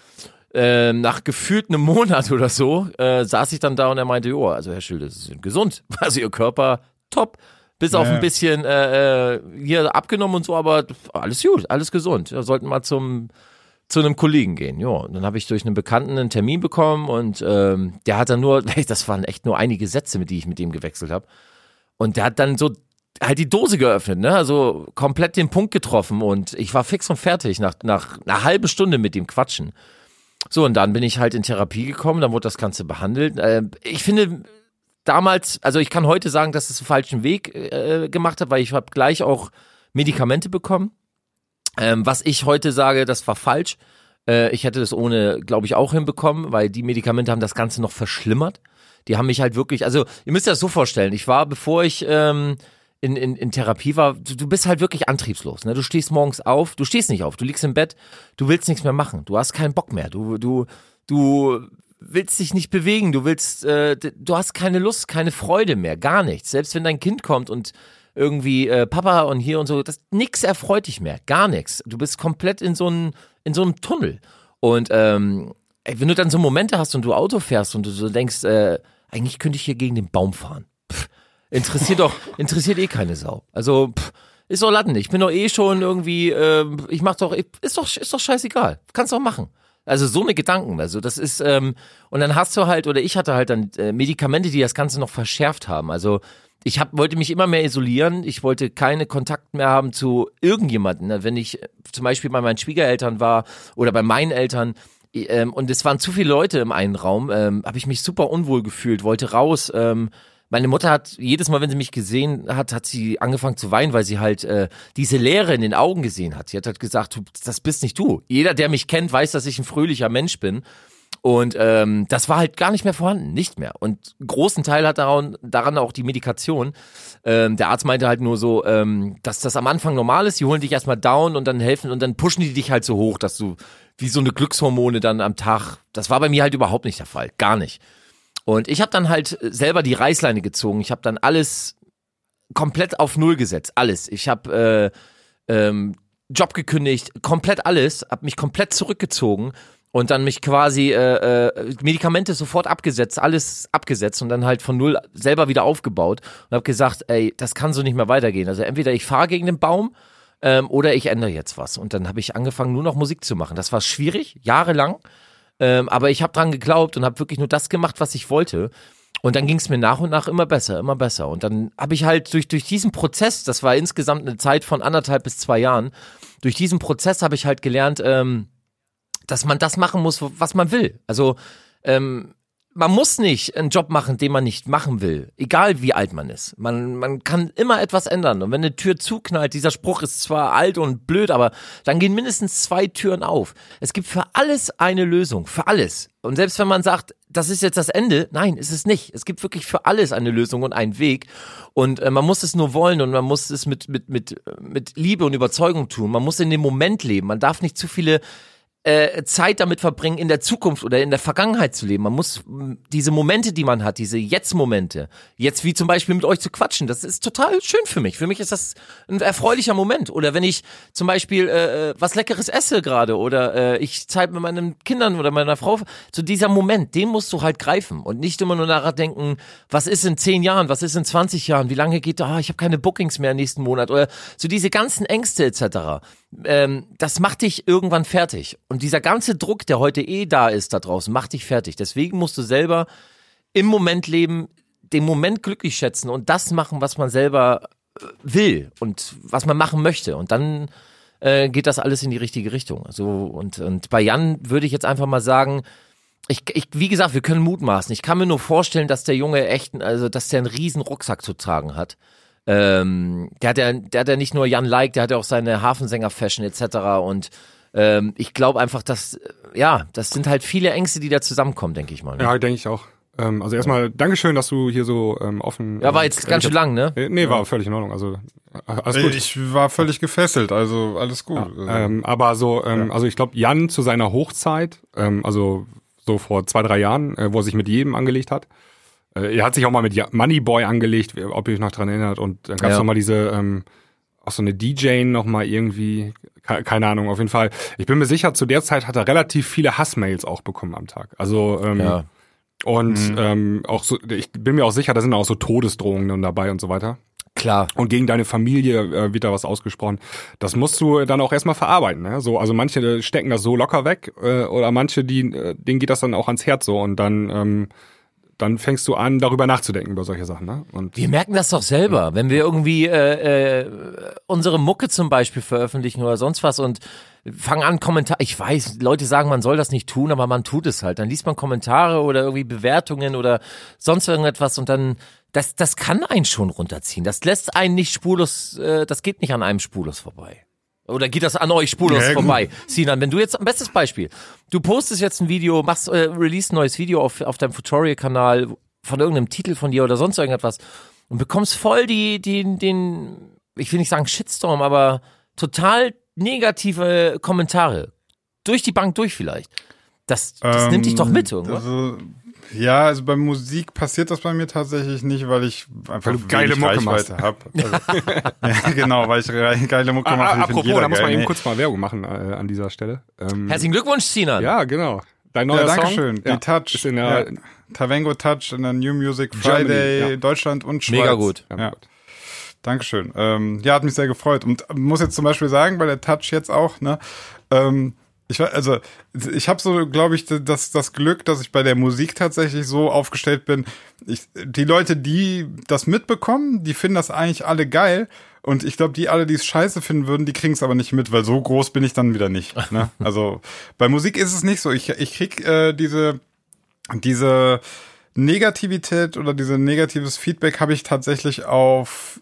Ähm, nach gefühlt einem Monat oder so äh, saß ich dann da und er meinte, jo, also Herr Schilde, Sie sind gesund. [LAUGHS] Also Ihr Körper top. Bis auf Ja. ein bisschen äh, äh, hier abgenommen und so, aber alles gut, alles gesund. Wir sollten mal zum zu einem Kollegen gehen. Ja, und dann habe ich durch einen Bekannten einen Termin bekommen und ähm, der hat dann nur, [LAUGHS] das waren echt nur einige Sätze, mit die ich mit dem gewechselt habe. Und der hat dann so halt die Dose geöffnet, ne? Also komplett den Punkt getroffen und ich war fix und fertig nach, nach einer halben Stunde mit dem Quatschen. So, und dann bin ich halt in Therapie gekommen, dann wurde das Ganze behandelt. Äh, ich finde, damals, also ich kann heute sagen, dass es einen falschen Weg äh, gemacht hat, weil ich habe gleich auch Medikamente bekommen. Ähm, was ich heute sage, das war falsch. Äh, ich hätte das ohne, glaube ich, auch hinbekommen, weil die Medikamente haben das Ganze noch verschlimmert. Die haben mich halt wirklich, also ihr müsst das so vorstellen, ich war, bevor ich ähm, in, in, in Therapie war, du, du bist halt wirklich antriebslos. Ne? Du stehst morgens auf, du stehst nicht auf, du liegst im Bett, du willst nichts mehr machen, du hast keinen Bock mehr, du, du, du willst dich nicht bewegen, du willst, äh, du hast keine Lust, keine Freude mehr, gar nichts. Selbst wenn dein Kind kommt und irgendwie äh, Papa und hier und so, das nix erfreut dich mehr, gar nichts. Du bist komplett in so einem in so einem Tunnel. Und ähm, ey, wenn du dann so Momente hast und du Auto fährst und du so denkst, äh, eigentlich könnte ich hier gegen den Baum fahren. Interessiert doch, interessiert eh keine Sau. Also pff, ist doch Latten. Ich bin doch eh schon irgendwie, äh, ich mach doch, ist doch, ist doch scheißegal. Kannst doch machen. Also so eine Gedanken. Also das ist ähm, und dann hast du halt oder ich hatte halt dann äh, Medikamente, die das Ganze noch verschärft haben. Also ich hab, wollte mich immer mehr isolieren. Ich wollte keine Kontakt mehr haben zu irgendjemanden. Ne? Wenn ich äh, zum Beispiel bei meinen Schwiegereltern war oder bei meinen Eltern ähm, und es waren zu viele Leute im einen Raum, ähm, habe ich mich super unwohl gefühlt, wollte raus. Ähm, meine Mutter hat jedes Mal, wenn sie mich gesehen hat, hat sie angefangen zu weinen, weil sie halt äh, diese Leere in den Augen gesehen hat. Sie hat halt gesagt, du, das bist nicht du. Jeder, der mich kennt, weiß, dass ich ein fröhlicher Mensch bin. Und ähm, das war halt gar nicht mehr vorhanden, nicht mehr. Und großen Teil hat daran, daran auch die Medikation. Ähm, der Arzt meinte halt nur so, ähm, dass das am Anfang normal ist. Die holen dich erstmal down und dann helfen und dann pushen die dich halt so hoch, dass du wie so eine Glückshormone dann am Tag. Das war bei mir halt überhaupt nicht der Fall, gar nicht. Und ich habe dann halt selber die Reißleine gezogen. Ich habe dann alles komplett auf Null gesetzt, alles. Ich habe äh, ähm, Job gekündigt, komplett alles, habe mich komplett zurückgezogen und dann mich quasi äh, äh, Medikamente sofort abgesetzt, alles abgesetzt und dann halt von null selber wieder aufgebaut und habe gesagt, ey, das kann so nicht mehr weitergehen. Also entweder ich fahre gegen den Baum ähm, oder ich ändere jetzt was. Und dann habe ich angefangen, nur noch Musik zu machen. Das war schwierig, jahrelang, ähm, aber ich habe dran geglaubt und habe wirklich nur das gemacht, was ich wollte. Und dann ging es mir nach und nach immer besser, immer besser. Und dann habe ich halt durch, durch diesen Prozess, das war insgesamt eine Zeit von anderthalb bis zwei Jahren, durch diesen Prozess habe ich halt gelernt, ähm, dass man das machen muss, was man will. Also ähm, man muss nicht einen Job machen, den man nicht machen will, egal wie alt man ist. Man, man kann immer etwas ändern. Und wenn eine Tür zuknallt, dieser Spruch ist zwar alt und blöd, aber dann gehen mindestens zwei Türen auf. Es gibt für alles eine Lösung, für alles. Und selbst wenn man sagt, das ist jetzt das Ende, nein, ist es nicht. Es gibt wirklich für alles eine Lösung und einen Weg. Und äh, man muss es nur wollen und man muss es mit, mit, mit, mit Liebe und Überzeugung tun. Man muss in dem Moment leben. Man darf nicht zu viele äh, Zeit damit verbringen, in der Zukunft oder in der Vergangenheit zu leben. Man muss diese Momente, die man hat, diese Jetzt-Momente, jetzt wie zum Beispiel mit euch zu quatschen, das ist total schön für mich. Für mich ist das ein erfreulicher Moment. Oder wenn ich zum Beispiel äh, äh, was Leckeres esse gerade oder äh, ich Zeit mit meinen Kindern oder meiner Frau, so dieser Moment, den musst du halt greifen und nicht immer nur nachher denken, was ist in zehn Jahren, was ist in 20 Jahren, wie lange geht da, ah, ich habe keine Bookings mehr nächsten Monat oder so diese ganzen Ängste etc ähm, das macht dich irgendwann fertig. Und dieser ganze Druck, der heute eh da ist da draußen, macht dich fertig. Deswegen musst du selber im Moment leben, den Moment glücklich schätzen und das machen, was man selber äh, will und was man machen möchte. Und dann äh, geht das alles in die richtige Richtung. So und und bei Jan würde ich jetzt einfach mal sagen, ich, ich, wie gesagt, wir können mutmaßen. Ich kann mir nur vorstellen, dass der Junge echt, also dass der einen riesen Rucksack zu tragen hat. Ähm, der hat ja, der hat ja nicht nur Jan Like, der hat ja auch seine Hafensänger-Fashion etc. Und ähm, ich glaube einfach, dass, äh, ja, das sind halt viele Ängste, die da zusammenkommen, denke ich mal. ne? Ja, denke ich auch. Ähm, also erstmal Dankeschön, dass du hier so ähm, offen. Ja, war äh, jetzt ganz schön lang, ne? Äh, Nee, war völlig in Ordnung. Also äh, alles gut. Ich war völlig gefesselt, also alles gut. Also, Ähm, aber so, ähm, also ich glaube, Jan zu seiner Hochzeit, ähm, also so vor zwei, drei Jahren, äh, wo er sich mit jedem angelegt hat. Äh, er hat sich auch mal mit Moneyboy angelegt, ob ihr euch noch dran erinnert. Und dann gab es Ja. noch mal diese, ähm, auch so eine DJ noch mal irgendwie, ke- keine Ahnung, auf jeden Fall. Ich bin mir sicher, zu der Zeit hat er relativ viele Hassmails auch bekommen am Tag. Also ähm, Ja. und ähm, auch so, ich bin mir auch sicher, da sind auch so Todesdrohungen dabei und so weiter. Klar. Und gegen deine Familie äh, wird da was ausgesprochen. Das musst du dann auch erstmal verarbeiten. Ne? So, also manche äh, stecken das so locker weg äh, oder manche, die, äh, denen geht das dann auch ans Herz so und dann, ähm, dann fängst du an, darüber nachzudenken über solche Sachen. Ne? Und Wir merken das doch selber, wenn wir irgendwie äh, äh, unsere Mucke zum Beispiel veröffentlichen oder sonst was und fangen an Kommentare. Ich weiß, Leute sagen, man soll das nicht tun, aber man tut es halt. Dann liest man Kommentare oder irgendwie Bewertungen oder sonst irgendetwas und dann das das kann einen schon runterziehen. Das lässt einen nicht spurlos. Äh, das geht nicht an einem spurlos vorbei. Oder geht das an euch spurlos Ja, vorbei? Sinan, wenn du jetzt, ein bestes Beispiel, du postest jetzt ein Video, machst, äh, release ein neues Video auf, auf deinem Tutorial-Kanal von irgendeinem Titel von dir oder sonst irgendetwas und bekommst voll die, die, den, ich will nicht sagen Shitstorm, aber total negative Kommentare. Durch die Bank durch vielleicht. Das, das nimmt dich doch mit irgendwo. Also, ja, also bei Musik passiert das bei mir tatsächlich nicht, weil ich einfach Weil du geile Mucke. Reichweite hab. Also, [LAUGHS] ja, genau, weil ich geile Mucke ah, mache. ah, apropos, da muss man eben kurz mal Werbung machen äh, an dieser Stelle. Ähm, Herzlichen Glückwunsch, Sinan. ja, genau. Dein neuer Ja, Song. danke schön. Die Ja, Touch. Ist in der, ja, Tavengo Touch in der New Music Germany, Friday, ja. Deutschland und Schweiz. Mega gut. Ja, Ja. gut. Dankeschön. Ähm, ja, hat mich sehr gefreut. Und muss jetzt zum Beispiel sagen, bei der Touch jetzt auch, ne, ähm, ich war, also ich habe so, glaube ich, das, das Glück, dass ich bei der Musik tatsächlich so aufgestellt bin. Ich, die Leute, die das mitbekommen, die finden das eigentlich alle geil. Und ich glaube, die alle, die es scheiße finden würden, die kriegen es aber nicht mit, weil so groß bin ich dann wieder nicht. Ne? [LAUGHS] Also bei Musik ist es nicht so. Ich, ich krieg äh, diese, diese Negativität oder diese negatives Feedback habe ich tatsächlich auf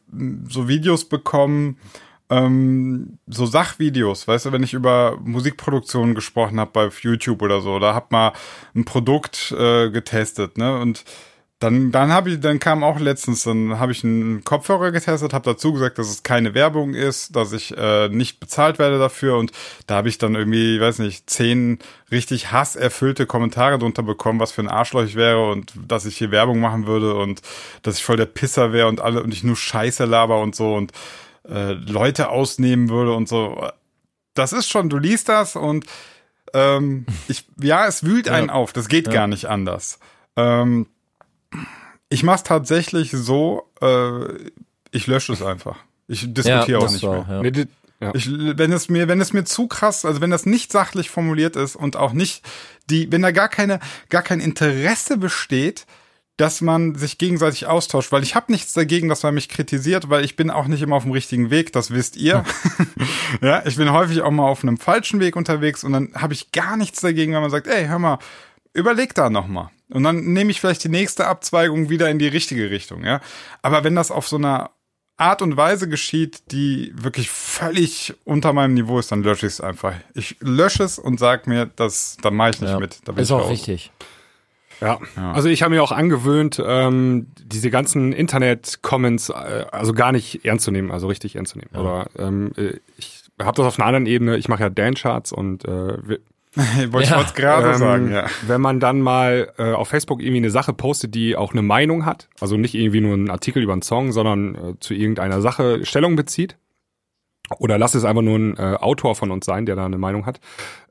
so Videos bekommen, ähm, so Sachvideos, weißt du, wenn ich über Musikproduktion gesprochen habe bei YouTube oder so, da hab mal ein Produkt äh, getestet, ne? Und dann, dann habe ich, dann kam auch letztens, dann habe ich einen Kopfhörer getestet, habe dazu gesagt, dass es keine Werbung ist, dass ich äh, nicht bezahlt werde dafür und da habe ich dann irgendwie, weiß nicht, zehn richtig hasserfüllte Kommentare drunter bekommen, was für ein Arschloch ich wäre und dass ich hier Werbung machen würde und dass ich voll der Pisser wäre und alle und ich nur Scheiße laber und so und äh, Leute ausnehmen würde und so. Das ist schon, du liest das und ähm, ich, ja, es wühlt einen auf. Das geht gar nicht anders. Ähm, ich mache es tatsächlich so, äh, ich lösche es einfach. Ich diskutiere auch das nicht war mehr. auch, ja. Nee, ja. Ich, wenn es mir, wenn es mir zu krass, also wenn das nicht sachlich formuliert ist und auch nicht die, wenn da gar keine, gar kein Interesse besteht, dass man sich gegenseitig austauscht, weil ich habe nichts dagegen, dass man mich kritisiert, weil ich bin auch nicht immer auf dem richtigen Weg, das wisst ihr. ja, [LAUGHS] ich bin häufig auch mal auf einem falschen Weg unterwegs und dann habe ich gar nichts dagegen, wenn man sagt, ey, hör mal, überleg da noch mal. Und dann nehme ich vielleicht die nächste Abzweigung wieder in die richtige Richtung, ja. Aber wenn das auf so einer Art und Weise geschieht, die wirklich völlig unter meinem Niveau ist, dann lösche ich es einfach. Ich lösche es und sag mir, das, da mache ich nicht Ja. mit. Da bin Ist ich auch raus. richtig. Ja. also ich habe mir auch angewöhnt, ähm, diese ganzen Internet-Comments äh, also gar nicht ernst zu nehmen, also richtig ernst zu nehmen. Oder ähm, äh, ich habe das auf einer anderen Ebene. Ich mache ja Dan-Charts und äh, [LAUGHS] Wollte Ja. ich gerade ähm, sagen, ja. wenn man dann mal äh, auf Facebook irgendwie eine Sache postet, die auch eine Meinung hat, also nicht irgendwie nur einen Artikel über einen Song, sondern äh, zu irgendeiner Sache Stellung bezieht, oder lass es einfach nur ein äh, Autor von uns sein, der da eine Meinung hat,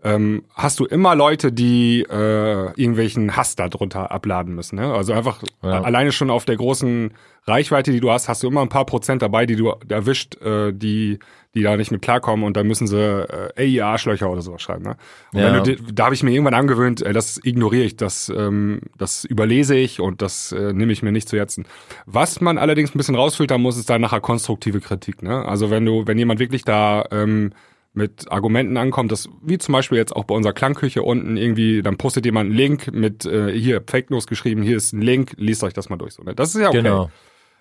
ähm, hast du immer Leute, die äh, irgendwelchen Hass darunter abladen müssen. Ne? Also einfach Ja. alleine schon auf der großen Reichweite, die du hast, hast du immer ein paar Prozent dabei, die du erwischt, äh, die die da nicht mit klarkommen und dann müssen sie äh, ey, Arschlöcher oder sowas schreiben. Ne? Und Ja. wenn du, da habe ich mir irgendwann angewöhnt, äh, das ignoriere ich, das, ähm, das überlese ich und das äh, nehme ich mir nicht zu Herzen. Was man allerdings ein bisschen rausfiltern muss, ist dann nachher konstruktive Kritik. Ne? Also wenn du, wenn jemand wirklich da ähm, mit Argumenten ankommt, das wie zum Beispiel jetzt auch bei unserer Klangküche unten irgendwie, dann postet jemand einen Link mit äh, hier Fake News geschrieben, hier ist ein Link, liest euch das mal durch. So, ne? Das ist ja okay. Genau.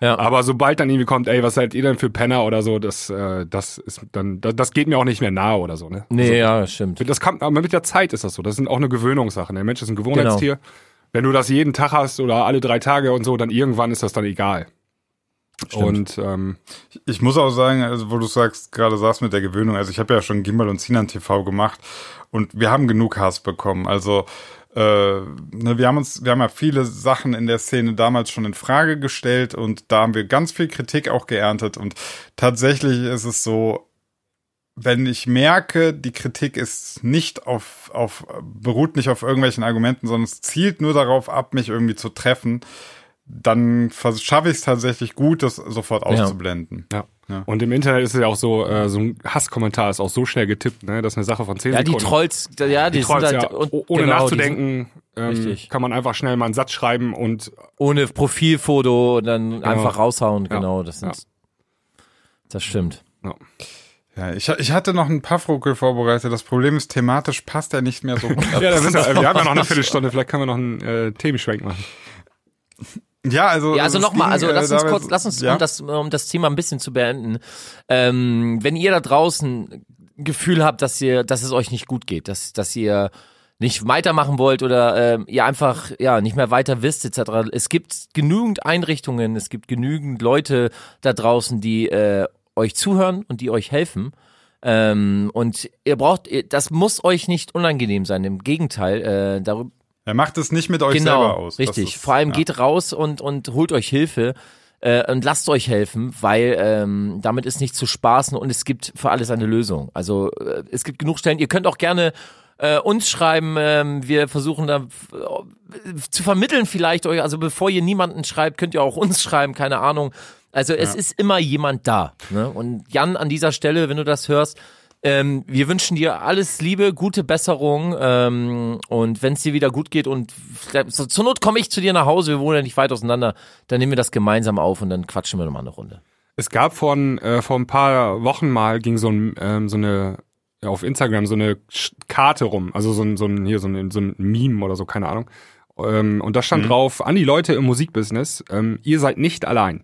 Ja. Aber sobald dann irgendwie kommt, ey, was seid ihr denn für Penner oder so, das, äh, das ist dann, das, das geht mir auch nicht mehr nahe oder so, ne? nee, ja, stimmt. Das kommt, aber mit der Zeit ist das so. Das sind auch eine Gewöhnungssache. Der Mensch ist ein Gewohnheitstier. wenn du das jeden Tag hast oder alle drei Tage und so, dann irgendwann ist das dann egal. Und ähm, Ich muss auch sagen, also wo du sagst, gerade sagst mit der Gewöhnung, also ich habe ja schon Gimbal und Sinan TV gemacht und wir haben genug Hass bekommen. Also ne, wir haben uns, wir haben ja viele Sachen in der Szene damals schon in Frage gestellt und da haben wir ganz viel Kritik auch geerntet und tatsächlich ist es so, wenn ich merke, die Kritik ist nicht auf, auf, beruht nicht auf irgendwelchen Argumenten, sondern es zielt nur darauf ab, mich irgendwie zu treffen, dann schaffe ich es tatsächlich gut, das sofort auszublenden. ja. Ja. Und im Internet ist es ja auch so, äh, so ein Hasskommentar ist auch so schnell getippt, ne? Das ist eine Sache von zehn Ja, die Sekunden. Trolls, ja, die, Die Trolls, sind ja. halt, und, O- ohne genau, die nachzudenken, ähm, kann man einfach schnell mal einen Satz schreiben und ohne Profilfoto und dann einfach raushauen, Ja. genau, das sind, Ja. das stimmt. ja. Ja, ich, ich hatte noch einen Paffruckel vorbereitet. Das Problem ist, thematisch passt er nicht mehr so [LAUGHS] gut. Ja, da sind wir, wir haben ja noch eine [LAUGHS] Viertelstunde, vielleicht können wir noch einen äh, Themenschwenk machen. Ja, also. Ja, also nochmal, also äh, lass uns kurz, lass uns, ja? um, das, um das Thema ein bisschen zu beenden. Ähm, wenn ihr da draußen ein Gefühl habt, dass ihr, dass es euch nicht gut geht, dass, dass ihr nicht weitermachen wollt oder ähm, ihr einfach ja nicht mehr weiter wisst etc. Es gibt genügend Einrichtungen, es gibt genügend Leute da draußen, die äh, euch zuhören und die euch helfen. Ähm, und ihr braucht, das muss euch nicht unangenehm sein. Im Gegenteil, äh, darüber, Er macht es nicht mit euch genau, selber aus. Richtig. ist- Vor allem ja. geht raus und und holt euch Hilfe äh, und lasst euch helfen, weil ähm, damit ist nicht zu spaßen und es gibt für alles eine Lösung. Also äh, es gibt genug Stellen. Ihr könnt auch gerne äh, uns schreiben. Ähm, wir versuchen da äh, zu vermitteln vielleicht euch. Also bevor ihr niemanden schreibt, könnt ihr auch uns schreiben. Keine Ahnung. Also es ist immer jemand da. Ne? Und Jan an dieser Stelle, wenn du das hörst. Ähm, wir wünschen dir alles Liebe, gute Besserung ähm, und wenn es dir wieder gut geht und so, zur Not komme ich zu dir nach Hause, wir wohnen ja nicht weit auseinander, dann nehmen wir das gemeinsam auf und dann quatschen wir nochmal eine Runde. Es gab vor, ein- äh, vor ein paar Wochen mal ging so, ein, ähm, so eine auf Instagram so eine Karte rum, also so ein, so ein hier so ein, so ein Meme oder so, keine Ahnung. Ähm, und da stand drauf, an die Leute im Musikbusiness, ähm, ihr seid nicht allein.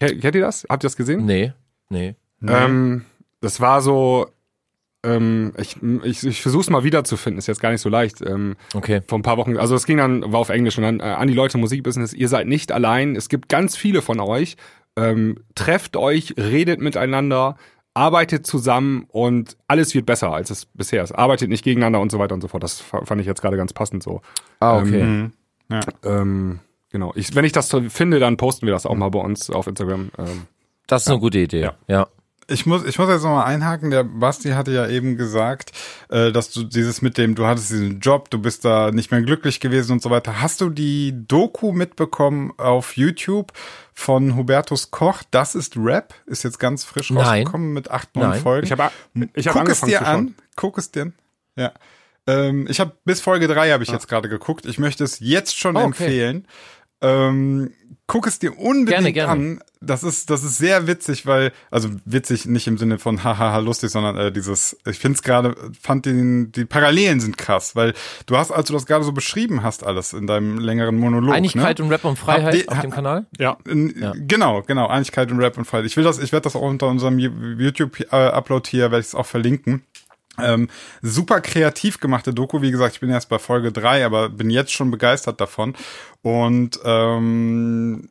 Ke- Kennt ihr das? Habt ihr das gesehen? Nee, nee. Ähm, das war so, ähm, ich, ich, ich versuch's mal wiederzufinden, ist jetzt gar nicht so leicht. Ähm, Okay. vor ein paar Wochen, also es ging dann, war auf Englisch und dann äh, an die Leute im Musikbusiness, ihr seid nicht allein, es gibt ganz viele von euch, ähm, trefft euch, redet miteinander, arbeitet zusammen und alles wird besser, als es bisher ist. Arbeitet nicht gegeneinander und so weiter und so fort. Das fa- fand ich jetzt gerade ganz passend so. Ah, okay. Ähm, ähm, genau. Ich, wenn ich das finde, dann posten wir das auch mal bei uns auf Instagram. Ähm, Das ist eine gute Idee. Ja. ja. Ich muss, ich muss jetzt nochmal einhaken. Der Basti hatte ja eben gesagt, äh, dass du dieses mit dem, du hattest diesen Job, du bist da nicht mehr glücklich gewesen und so weiter. Hast du die Doku mitbekommen auf YouTube von Hubertus Koch? Das ist Rap, ist jetzt ganz frisch Nein. rausgekommen mit acht, neun Nein. Folgen. ich habe ich hab Guck es dir an. Guck es dir an. Ja. Ähm, ich habe bis Folge drei habe ich jetzt gerade geguckt. Ich möchte es jetzt schon Oh, okay. empfehlen. Ähm, guck es dir unbedingt Gerne, gerne. an. Das ist, das ist sehr witzig, weil, also witzig nicht im Sinne von hahaha lustig, sondern äh, dieses, ich finde es gerade, fand den, die Parallelen sind krass, weil du hast, als du das gerade so beschrieben hast, alles in deinem längeren Monolog. Einigkeit ne? und Rap und Freiheit ihr- auf dem Kanal. Ja. In, Ja. Genau, genau, Einigkeit und Rap und Freiheit. Ich will das, ich werde das auch unter unserem YouTube-Upload hier, werde ich es auch verlinken. Ähm, super kreativ gemachte Doku, wie gesagt, ich bin erst bei Folge drei, aber bin jetzt schon begeistert davon. Und ähm,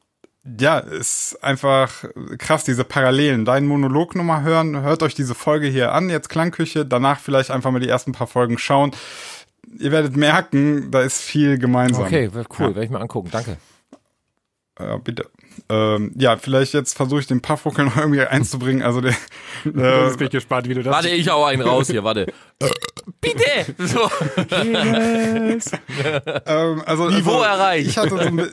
ja, ist einfach krass, diese Parallelen. Deinen Monolog nochmal hören, hört euch diese Folge hier an, jetzt Klangküche, danach vielleicht einfach mal die ersten paar Folgen schauen. Ihr werdet merken, da ist viel gemeinsam. Okay, cool, werde ich mir angucken. Danke. Ja, bitte. Ähm, ja, vielleicht jetzt versuche ich den Puffruckel noch irgendwie einzubringen. Also der, [LAUGHS] Jetzt äh, bin ich gespannt, wie du das Warte, ich hau einen raus hier, warte. Bitte! So. ähm, also, Niveau also, erreicht. Ich hatte so ein,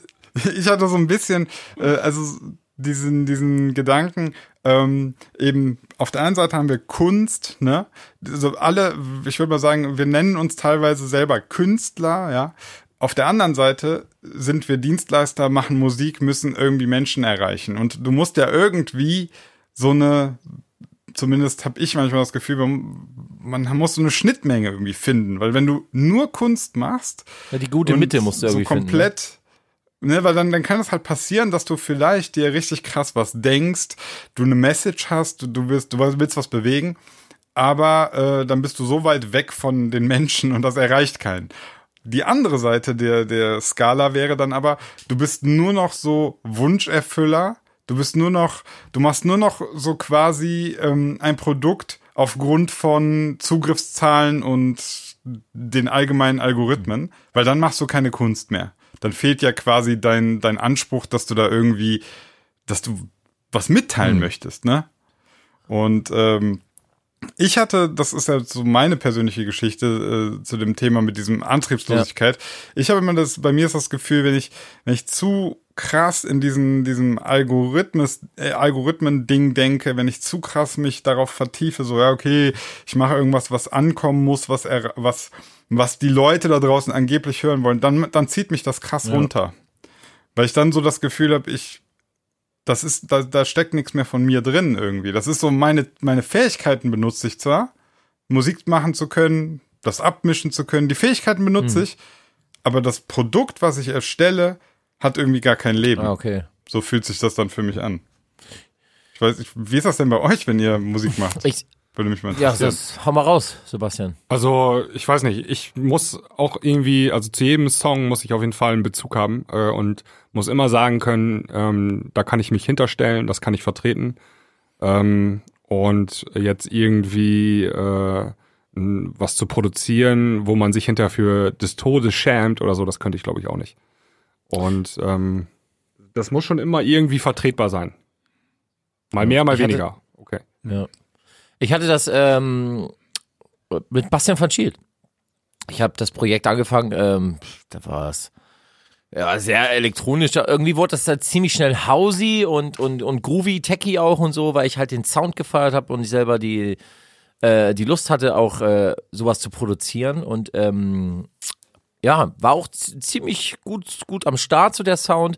ich hatte so ein bisschen, äh, also diesen diesen Gedanken. Ähm, eben auf der einen Seite haben wir Kunst, ne? So alle, ich würde mal sagen, wir nennen uns teilweise selber Künstler, ja. Auf der anderen Seite sind wir Dienstleister, machen Musik, müssen irgendwie Menschen erreichen. Und du musst ja irgendwie so eine zumindest habe ich manchmal das Gefühl, man, muss so eine Schnittmenge irgendwie finden, weil wenn du nur Kunst machst, Ja, die gute Mitte musst du so irgendwie finden. komplett, ne? weil dann, dann kann es halt passieren, dass du vielleicht dir richtig krass was denkst, du eine Message hast, du, du willst, du willst was bewegen, aber äh, dann bist du so weit weg von den Menschen und das erreicht keinen. Die andere Seite der, der Skala wäre dann aber, du bist nur noch so Wunscherfüller, du bist nur noch, du machst nur noch so quasi ähm, ein Produkt aufgrund von Zugriffszahlen und den allgemeinen Algorithmen, weil dann machst du keine Kunst mehr. Dann fehlt ja quasi dein, dein Anspruch, dass du da irgendwie, dass du was mitteilen möchtest, ne? Und ähm, ich hatte, das ist ja so meine persönliche Geschichte äh, zu dem Thema mit diesem Antriebslosigkeit. Ich habe immer das, bei mir ist das Gefühl, wenn ich, wenn ich zu krass in diesen, diesem Algorithmus, äh, Algorithmen-Ding denke, wenn ich zu krass mich darauf vertiefe, so, ja, okay, ich mache irgendwas, was ankommen muss, was er, was, was die Leute da draußen angeblich hören wollen, dann, dann zieht mich das krass runter. Weil ich dann so das Gefühl habe, ich, das ist, da, da steckt nichts mehr von mir drin irgendwie. Das ist so meine, meine Fähigkeiten benutze ich zwar, Musik machen zu können, das abmischen zu können, die Fähigkeiten benutze ich, aber das Produkt, was ich erstelle, hat irgendwie gar kein Leben. Ah, okay. So fühlt sich das dann für mich an. Ich weiß nicht, wie ist das denn bei euch, wenn ihr Musik macht? Ich, Würde mich mal ja, interessieren. das, hau mal raus, Sebastian. Also, ich weiß nicht, ich muss auch irgendwie, also zu jedem Song muss ich auf jeden Fall einen Bezug haben äh, und muss immer sagen können, ähm, da kann ich mich hinterstellen, das kann ich vertreten. Ähm, und jetzt irgendwie äh, was zu produzieren, wo man sich hinterher für des Todes schämt oder so, das könnte ich glaube ich auch nicht. Und ähm, das muss schon immer irgendwie vertretbar sein. Mal mehr, mal Ich hatte- weniger. Okay. Ja. Ich hatte das ähm, mit Bastian van Schielt. Ich habe das Projekt angefangen, ähm, da war es ja sehr elektronisch. Irgendwie wurde das da ziemlich schnell housey und und und groovy, techy auch und so, weil ich halt den Sound gefeiert habe und ich selber die äh, die Lust hatte, auch äh, sowas zu produzieren und ähm, ja, war auch ziemlich gut gut am Start so der Sound.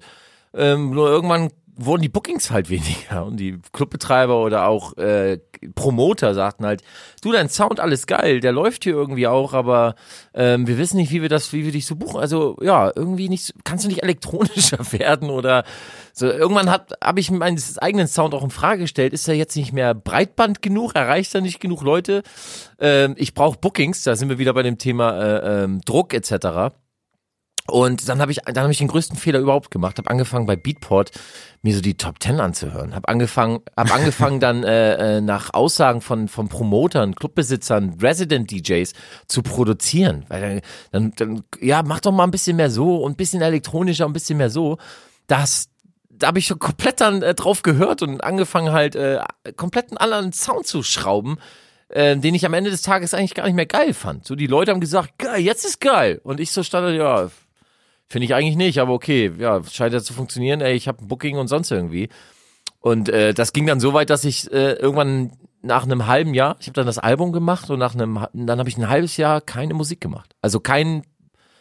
Ähm, nur irgendwann wurden die Bookings halt weniger und die Clubbetreiber oder auch äh, Promoter sagten halt, du, dein Sound alles geil, der läuft hier irgendwie auch, aber ähm, wir wissen nicht, wie wir das, wie wir dich so buchen. Also ja, irgendwie nicht, kannst du nicht elektronischer [LAUGHS] werden oder so. Irgendwann habe ich meinen eigenen Sound auch in Frage gestellt. Ist er jetzt nicht mehr Breitband genug? Erreicht er nicht genug Leute? Ähm, ich brauche Bookings. Da sind wir wieder bei dem Thema äh, ähm, Druck etc. Und dann habe ich, dann habe ich den größten Fehler überhaupt gemacht. Habe angefangen bei Beatport mir so die Top Ten anzuhören. Habe angefangen, habe [LAUGHS] angefangen dann äh, äh, nach Aussagen von von Promotern, Clubbesitzern, Resident DJs zu produzieren. Weil dann, dann, ja, mach doch mal ein bisschen mehr so und ein bisschen elektronischer, ein bisschen mehr so. Das da habe ich schon komplett dann äh, drauf gehört und angefangen halt äh, komplett einen anderen Sound zu schrauben, äh, den ich am Ende des Tages eigentlich gar nicht mehr geil fand. So die Leute haben gesagt, geil, jetzt ist geil und ich so stand da, ja, finde ich eigentlich nicht, aber okay, ja, scheint ja zu funktionieren. Ey, ich habe ein Booking und sonst irgendwie. Und äh, das ging dann so weit, dass ich äh, irgendwann nach einem halben Jahr, ich habe dann das Album gemacht und nach einem, dann habe ich ein halbes Jahr keine Musik gemacht. Also kein,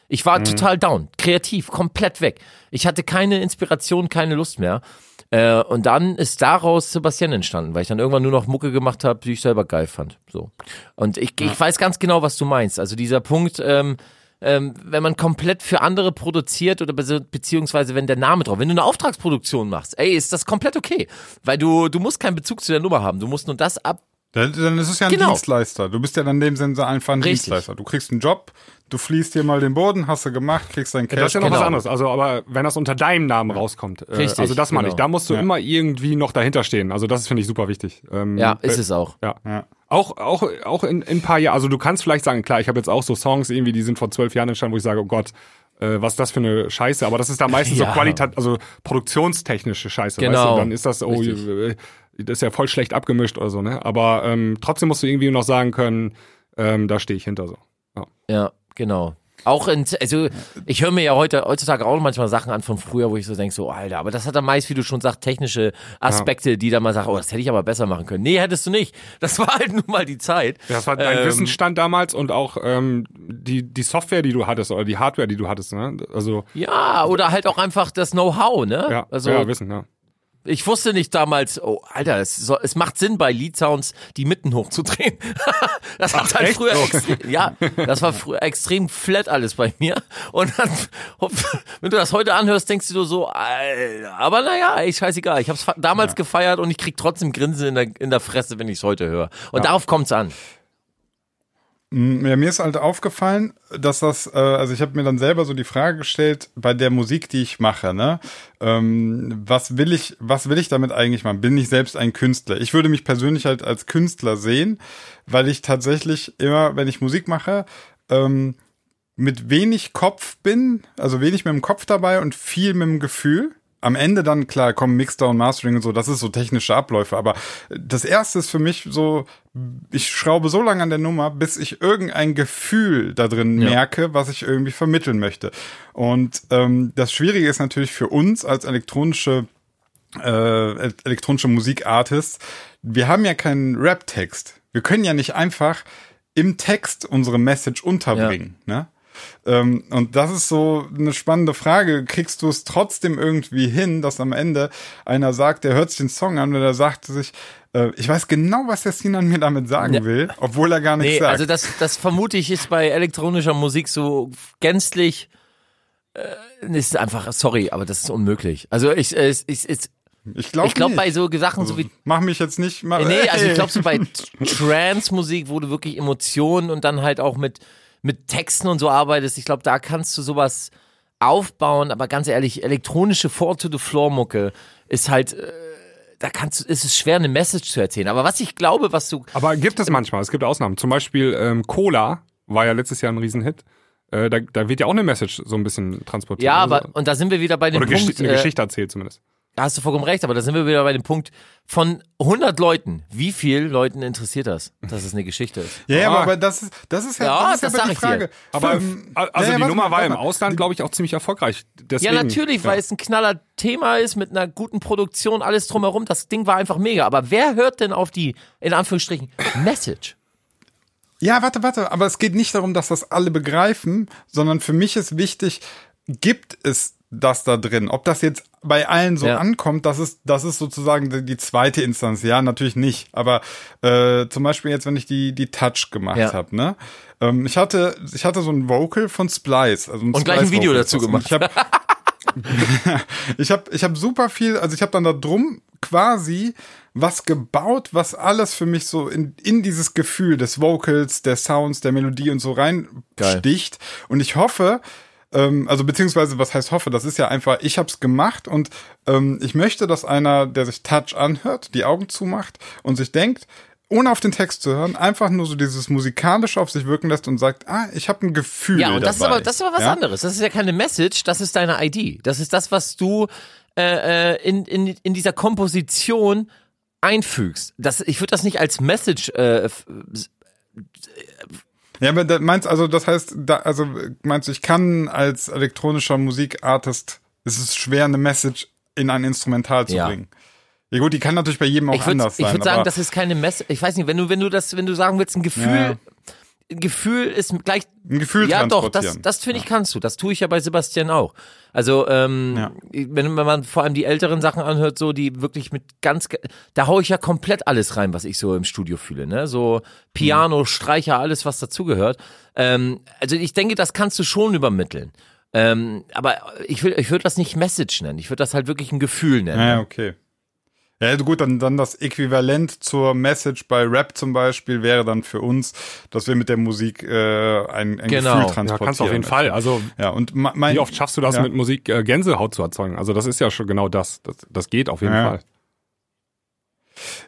ich war total down, kreativ, komplett weg. Ich hatte keine Inspiration, keine Lust mehr. Äh, und dann ist daraus Sebastian entstanden, weil ich dann irgendwann nur noch Mucke gemacht habe, die ich selber geil fand. So. Und ich, ich weiß ganz genau, was du meinst. Also dieser Punkt, ähm, ähm, wenn man komplett für andere produziert oder be beziehungsweise wenn der Name drauf, wenn du eine Auftragsproduktion machst, ey, ist das komplett okay, weil du du musst keinen Bezug zu der Nummer haben, du musst nur das ab. Dann, dann ist es ja ein Genau. Dienstleister. Du bist ja dann in dem Sinne einfach ein Richtig. Dienstleister. Du kriegst einen Job, du fließt hier mal den Boden, hast du gemacht, kriegst dein Ja, Cash. das ist ja noch genau. was anderes. Also, aber wenn das unter deinem Namen rauskommt, äh, Richtig, also das meine genau. ich, da musst du Ja. immer irgendwie noch dahinter stehen. Also das finde ich super wichtig. Ähm, Ja, ist äh, es auch. Ja. Ja. Auch, auch, auch in, in ein paar Jahren, also du kannst vielleicht sagen, klar, ich habe jetzt auch so Songs irgendwie, die sind vor zwölf Jahren entstanden, wo ich sage, oh Gott, äh, was ist das für eine Scheiße, aber das ist da meistens [LAUGHS] Ja. so qualitat, also produktionstechnische Scheiße, weißt Genau. du? Dann ist das, oh, Richtig. Das ist ja voll schlecht abgemischt oder so, ne? Aber ähm, trotzdem musst du irgendwie noch sagen können, ähm, da stehe ich hinter so. Ja. Ja, genau. Auch in, also ich höre mir ja heute heutzutage auch manchmal Sachen an von früher, wo ich so denke, so Alter, aber das hat dann meist, wie du schon sagst, technische Aspekte, die dann mal sagen, oh, das hätte ich aber besser machen können. Nee, hättest du nicht. Das war halt nun mal die Zeit. Das war dein Ähm, Wissensstand damals und auch ähm, die, die Software, die du hattest oder die Hardware, die du hattest, ne? Also, Ja, oder halt auch einfach das Know-how, ne? ja, also ja, Wissen, ja. Ich wusste nicht damals, oh Alter, es, so, es macht Sinn bei Lead Sounds die Mitten hochzudrehen. [LAUGHS] das hat halt echt? früher Oh. extrem, ja, das war früher extrem flat alles bei mir und dann wenn du das heute anhörst, denkst du so, Alter, aber naja, ey, scheißegal, ich hab's damals gefeiert und ich krieg trotzdem Grinsen in der in der Fresse, wenn ich's heute höre. Und darauf kommt's an. Ja, mir ist halt aufgefallen, dass das, äh, also ich habe mir dann selber so die Frage gestellt, bei der Musik, die ich mache, ne, ähm, was will ich, was will ich damit eigentlich machen? Bin ich selbst ein Künstler? Ich würde mich persönlich halt als Künstler sehen, weil ich tatsächlich immer, wenn ich Musik mache, ähm, mit wenig Kopf bin, also wenig mit dem Kopf dabei und viel mit dem Gefühl. Am Ende dann, klar, kommen Mixdown, Mastering und so, das ist so technische Abläufe, aber das erste ist für mich so, ich schraube so lange an der Nummer, bis ich irgendein Gefühl da drin Ja. merke, was ich irgendwie vermitteln möchte. Und ähm, das Schwierige ist natürlich für uns als elektronische äh, elektronische Musikartists, wir haben ja keinen Rap-Text. Wir können ja nicht einfach im Text unsere Message unterbringen. Ne? Ähm, und das ist so eine spannende Frage. Kriegst du es trotzdem irgendwie hin, dass am Ende einer sagt, der hört sich den Song an und der sagt sich, äh, ich weiß genau, was der Sinan mir damit sagen Ja. will, obwohl er gar nichts Nee, sagt. also das, das vermute ich ist bei elektronischer Musik so gänzlich äh, ist einfach, sorry, aber das ist unmöglich. Also ich, äh, ich, ich, ich, ich glaube ich glaube bei so Sachen so wie Mach mich jetzt nicht mal. Nee, also ich glaube so bei [LAUGHS] Trance-Musik, wo du wirklich Emotionen und dann halt auch mit, mit Texten und so arbeitest, ich glaube, da kannst du sowas aufbauen, aber ganz ehrlich, elektronische Four-to-the-Floor-Mucke ist halt, äh, da kannst du, ist es schwer, eine Message zu erzählen. Aber was ich glaube, was du, Aber gibt es manchmal, es gibt Ausnahmen. Zum Beispiel ähm, Cola war ja letztes Jahr ein Riesenhit. Äh, da, da wird ja auch eine Message so ein bisschen transportiert. ja, Also- aber, und da sind wir wieder bei dem oder Gesch Punkt, eine äh, Geschichte erzählt zumindest. Da hast du vollkommen recht, aber da sind wir wieder bei dem Punkt, von 100 Leuten, wie viel Leuten interessiert das, dass es eine Geschichte ist? Ja, ja, Ah. aber das ist, das ist ja, Ja, das ist das sag aber die. Frage. Aber Ähm, also ja, die Nummer war im. Ausland, glaube ich, auch ziemlich erfolgreich. Deswegen, Ja, natürlich, weil es ein knaller Thema ist mit einer guten Produktion, alles drumherum. Das Ding war einfach mega. Aber wer hört denn auf die, in Anführungsstrichen, Message? Ja, warte, warte, aber es geht nicht darum, dass das alle begreifen, sondern für mich ist wichtig, gibt es das da drin? Ob das jetzt bei allen so Ja. ankommt, das ist, das ist sozusagen die, zweite Instanz. Ja, natürlich nicht. Aber äh, zum Beispiel jetzt, wenn ich die, die Touch gemacht Ja. habe, ne? Ähm, ich hatte, ich hatte so ein Vocal von Splice. Also ein Und gleich ein Video Splice-Vocal. dazu gemacht. Ich habe [LAUGHS] ich habe ich hab super viel, also ich habe dann da drum quasi was gebaut, was alles für mich so in, in dieses Gefühl des Vocals, der Sounds, der Melodie und so reinsticht. Und ich hoffe, ähm, also beziehungsweise was heißt hoffe, das ist ja einfach, ich habe es gemacht und ähm, ich möchte, dass einer, der sich Touch anhört, die Augen zumacht und sich denkt, ohne auf den Text zu hören, einfach nur so dieses musikalische auf sich wirken lässt und sagt, ah, ich habe ein Gefühl Ja, und das ist aber, das ist aber was ja? anderes. Das ist ja keine Message, das ist deine ID. Das ist das, was du äh, äh, in, in, in dieser Komposition einfügst. Das, ich würde das nicht als Message äh, Ja, aber da meinst also, das heißt, da, also meinst du, ich kann als elektronischer Musikartist, es ist schwer, eine Message in ein Instrumental zu Ja. bringen. Ja gut, die kann natürlich bei jedem auch ich würde anders sein. ich würd sagen, das ist keine Message. Ich weiß nicht, wenn du, wenn du das, wenn du sagen willst, ein Gefühl, Ja. Ein Gefühl ist gleich ein Gefühl Ja, doch, das, das finde ich kannst du. Das tue ich ja bei Sebastian auch. Also, ähm, Ja. wenn, wenn man vor allem die älteren Sachen anhört, so die wirklich mit ganz, da hau ich ja komplett alles rein, was ich so im Studio fühle, ne? So Piano, Streicher, alles, was dazugehört. Ähm, also ich denke, das kannst du schon übermitteln. Ähm, aber ich will, ich würde das nicht Message nennen. Ich würde das halt wirklich ein Gefühl nennen. Ja, okay. Ja, gut, dann, dann das Äquivalent zur Message bei Rap zum Beispiel wäre dann für uns, dass wir mit der Musik äh, ein, ein Genau. Gefühl transportieren. Ja, kannst auf jeden Fall. Also Ja, und mein, wie oft schaffst du das ja. mit Musik äh, Gänsehaut zu erzeugen? Also das ist ja schon genau das. Das, das geht auf jeden Ja. Fall.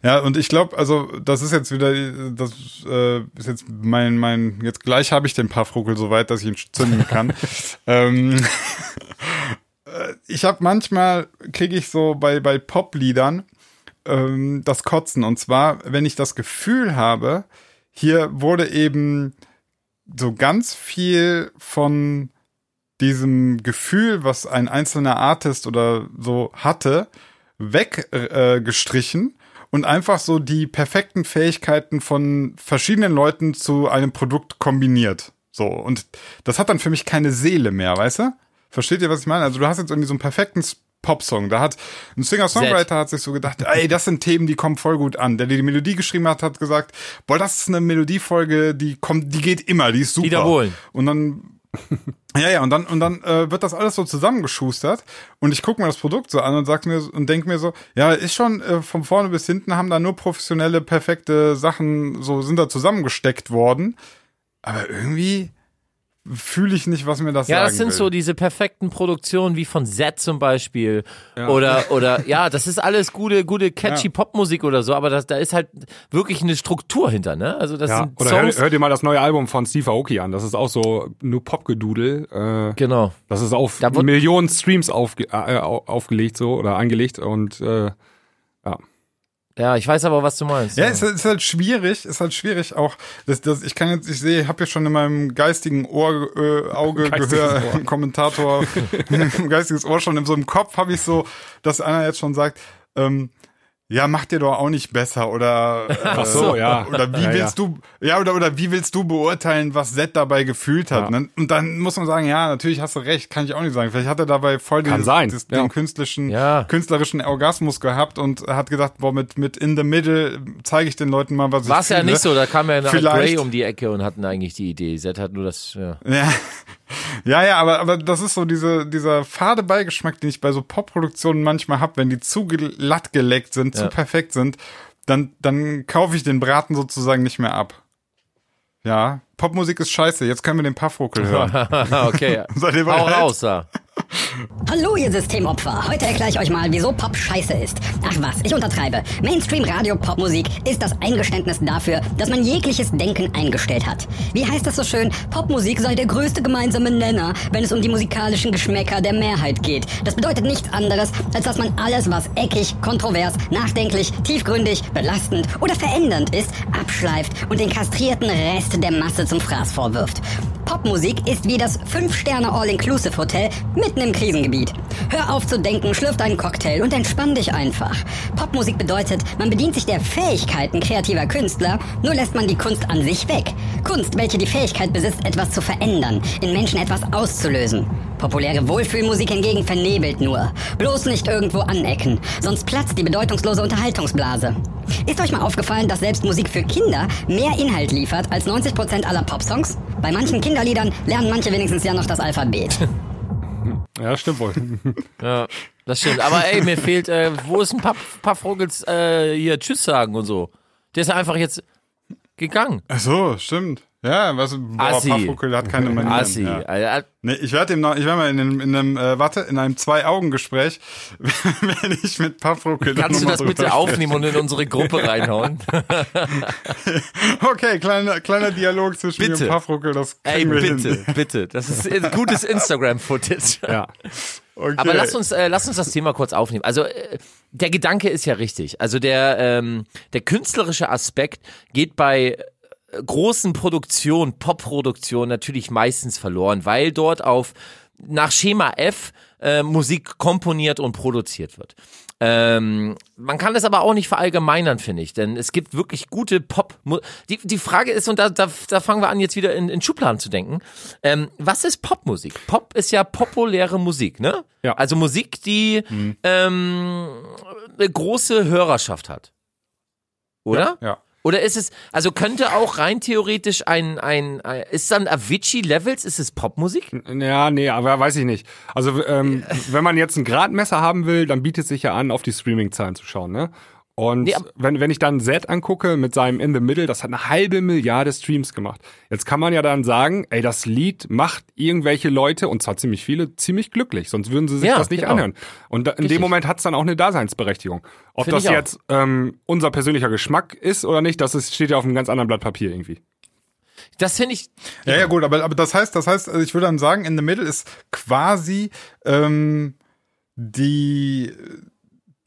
Ja, und ich glaube, also das ist jetzt wieder, das äh, ist jetzt mein, mein, jetzt gleich habe ich den Paffruckel so weit, dass ich ihn zünden kann. [LAUGHS] ähm, äh, ich habe manchmal, kriege ich so bei, bei Popliedern ähm, das Kotzen. Und zwar, wenn ich das Gefühl habe, hier wurde eben so ganz viel von diesem Gefühl, was ein einzelner Artist oder so hatte, weggestrichen äh, und einfach so die perfekten Fähigkeiten von verschiedenen Leuten zu einem Produkt kombiniert. So, und das hat dann für mich keine Seele mehr, weißt du? Versteht ihr, was ich meine? Also du hast jetzt irgendwie so einen perfekten Popsong. Da hat ein Singer-Songwriter hat sich so gedacht, ey, das sind Themen, die kommen voll gut an. Der, der die Melodie geschrieben hat, hat gesagt, boah, das ist eine Melodiefolge, die kommt, die geht immer, die ist super. Wiederholen. Und dann [LAUGHS] ja, ja, und dann, und dann äh, wird das alles so zusammengeschustert und ich gucke mir das Produkt so an und sag mir und denk mir so, ja, ist schon äh, von vorne bis hinten haben da nur professionelle, perfekte Sachen so sind da zusammengesteckt worden. aber irgendwie fühle ich nicht, was mir das Ja, sagen das sind will. so diese perfekten Produktionen wie von Z zum Beispiel oder [LAUGHS] oder ja, das ist alles gute gute catchy Ja. Popmusik oder so, aber das, da ist halt wirklich eine Struktur hinter, ne? Also das Ja, sind oder hör, Songs. hör dir mal das neue Album von Steve Aoki an. Das ist auch so nur Popgedudel. Äh, genau. das ist auf Da Millionen Streams aufge äh, au- aufgelegt so oder angelegt und äh, Ja, ich weiß aber, was du meinst. Ja, ist, ist halt schwierig, ist halt schwierig auch, das, das, ich kann jetzt, ich sehe, habe ja schon in meinem geistigen Ohr, äh, Auge, Geistiges Gehör, Ohr. [LAUGHS] Kommentator, [LAUGHS] geistiges Ohr schon in so einem Kopf habe ich so, dass einer jetzt schon sagt, ähm, ja, mach dir doch auch nicht besser oder [LAUGHS] äh, Ach so, ja. oder wie Ja, willst du ja oder oder wie willst du beurteilen, was Zed dabei gefühlt hat? Ja. Ne? Und dann muss man sagen, ja, natürlich hast du recht, kann ich auch nicht sagen. Vielleicht hat er dabei voll dieses, ja. den künstlerischen Ja. künstlerischen Orgasmus gehabt und hat gedacht, boah, mit mit in the middle zeige ich den Leuten mal, was War ich es ja nicht so, da kam ja Gray um die Ecke und hatten eigentlich die Idee. Z hat nur das, ja. Ja. Ja, aber, aber das ist so diese, dieser fade Beigeschmack, den ich bei so Popproduktionen manchmal hab, wenn die zu glatt geleckt sind, zu Ja. perfekt sind, dann, dann kaufe ich den Braten sozusagen nicht mehr ab. Ja, Popmusik ist scheiße, jetzt können wir den Puffruckel hören. [LAUGHS] okay. [LAUGHS] Seid ihr bereit? raus da. Hallo, ihr Systemopfer. Heute erkläre ich euch mal, wieso Pop scheiße ist. Ach was, ich untertreibe. Mainstream-Radio-Popmusik ist das Eingeständnis dafür, dass man jegliches Denken eingestellt hat. Wie heißt das so schön? Popmusik sei der größte gemeinsame Nenner, wenn es um die musikalischen Geschmäcker der Mehrheit geht. Das bedeutet nichts anderes, als dass man alles, was eckig, kontrovers, nachdenklich, tiefgründig, belastend oder verändernd ist, abschleift und den kastrierten Rest der Masse zum Fraß vorwirft. Popmusik ist wie das 5-Sterne-All-Inclusive-Hotel mitten im Krisengebiet. Hör auf zu denken, schlürf deinen Cocktail und entspann dich einfach. Popmusik bedeutet, man bedient sich der Fähigkeiten kreativer Künstler, nur lässt man die Kunst an sich weg. Kunst, welche die Fähigkeit besitzt, etwas zu verändern, in Menschen etwas auszulösen. Populäre Wohlfühlmusik hingegen vernebelt nur. Bloß nicht irgendwo anecken, sonst platzt die bedeutungslose Unterhaltungsblase. Ist euch mal aufgefallen, dass selbst Musik für Kinder mehr Inhalt liefert als 90% aller Popsongs? Bei manchen Kinderliedern lernen manche wenigstens ja noch das Alphabet. [LAUGHS] ja, stimmt wohl. [LAUGHS] Ja, das stimmt. Aber ey, mir fehlt, äh, wo ist ein paar, paar Vogels äh, hier Tschüss sagen und so? Der ist einfach jetzt gegangen. Ach so, stimmt. Ja, was, boah, Assi. Puffruckel hat keine Manieren. Assi. Ja. Äh, Nee, ich werde ihm noch, ich werde mal in einem, in einem äh, warte, in einem Zwei-Augen-Gespräch, [LAUGHS] wenn ich mit dann Kannst du das bitte spreche. aufnehmen und in unsere Gruppe reinhauen? [LAUGHS] Okay, kleiner, kleiner Dialog zwischen mir Bitte. und Puffruckel, das Ey, bitte, hin. bitte. Das ist gutes Instagram-Footage. Ja. Okay. Aber lass uns, äh, lass uns das Thema kurz aufnehmen. Also äh, der Gedanke ist ja richtig. Also der, ähm, der künstlerische Aspekt geht bei großen Produktionen, Pop-Produktionen natürlich meistens verloren, weil dort auf nach Schema F äh, Musik komponiert und produziert wird. Ähm, man kann das aber auch nicht verallgemeinern, finde ich, denn es gibt wirklich gute Pop. Die, die Frage ist, und da, da, da fangen wir an, jetzt wieder in, in Schubladen zu denken. Ähm, was ist Popmusik? Pop ist ja populäre Musik, ne? Ja. Also Musik, die ähm, eine große Hörerschaft hat. Oder? Ja. Oder ist es, also könnte auch rein theoretisch ein, ein, ein ist dann Avicii Levels, ist es Popmusik? Ja, nee, aber weiß ich nicht. Also ähm, wenn man jetzt ein Gradmesser haben will, dann bietet sich ja an, auf die Streaming-Zahlen zu schauen, ne? Und Nee, ab- wenn, wenn ich dann Zed angucke mit seinem In the Middle, das hat eine halbe Milliarde Streams gemacht. Jetzt kann man ja dann sagen, ey, das Lied macht irgendwelche Leute, und zwar ziemlich viele, ziemlich glücklich, sonst würden sie sich Ja, das nicht genau. anhören. Und da, in Richtig. dem Moment hat es dann auch eine Daseinsberechtigung. Ob Finde das jetzt ähm, unser persönlicher Geschmack ist oder nicht, das ist, steht ja auf einem ganz anderen Blatt Papier irgendwie. Das finde ich, Ja, ja, gut, aber, aber das heißt, das heißt, also ich würde dann sagen, in the middle ist quasi ähm, die,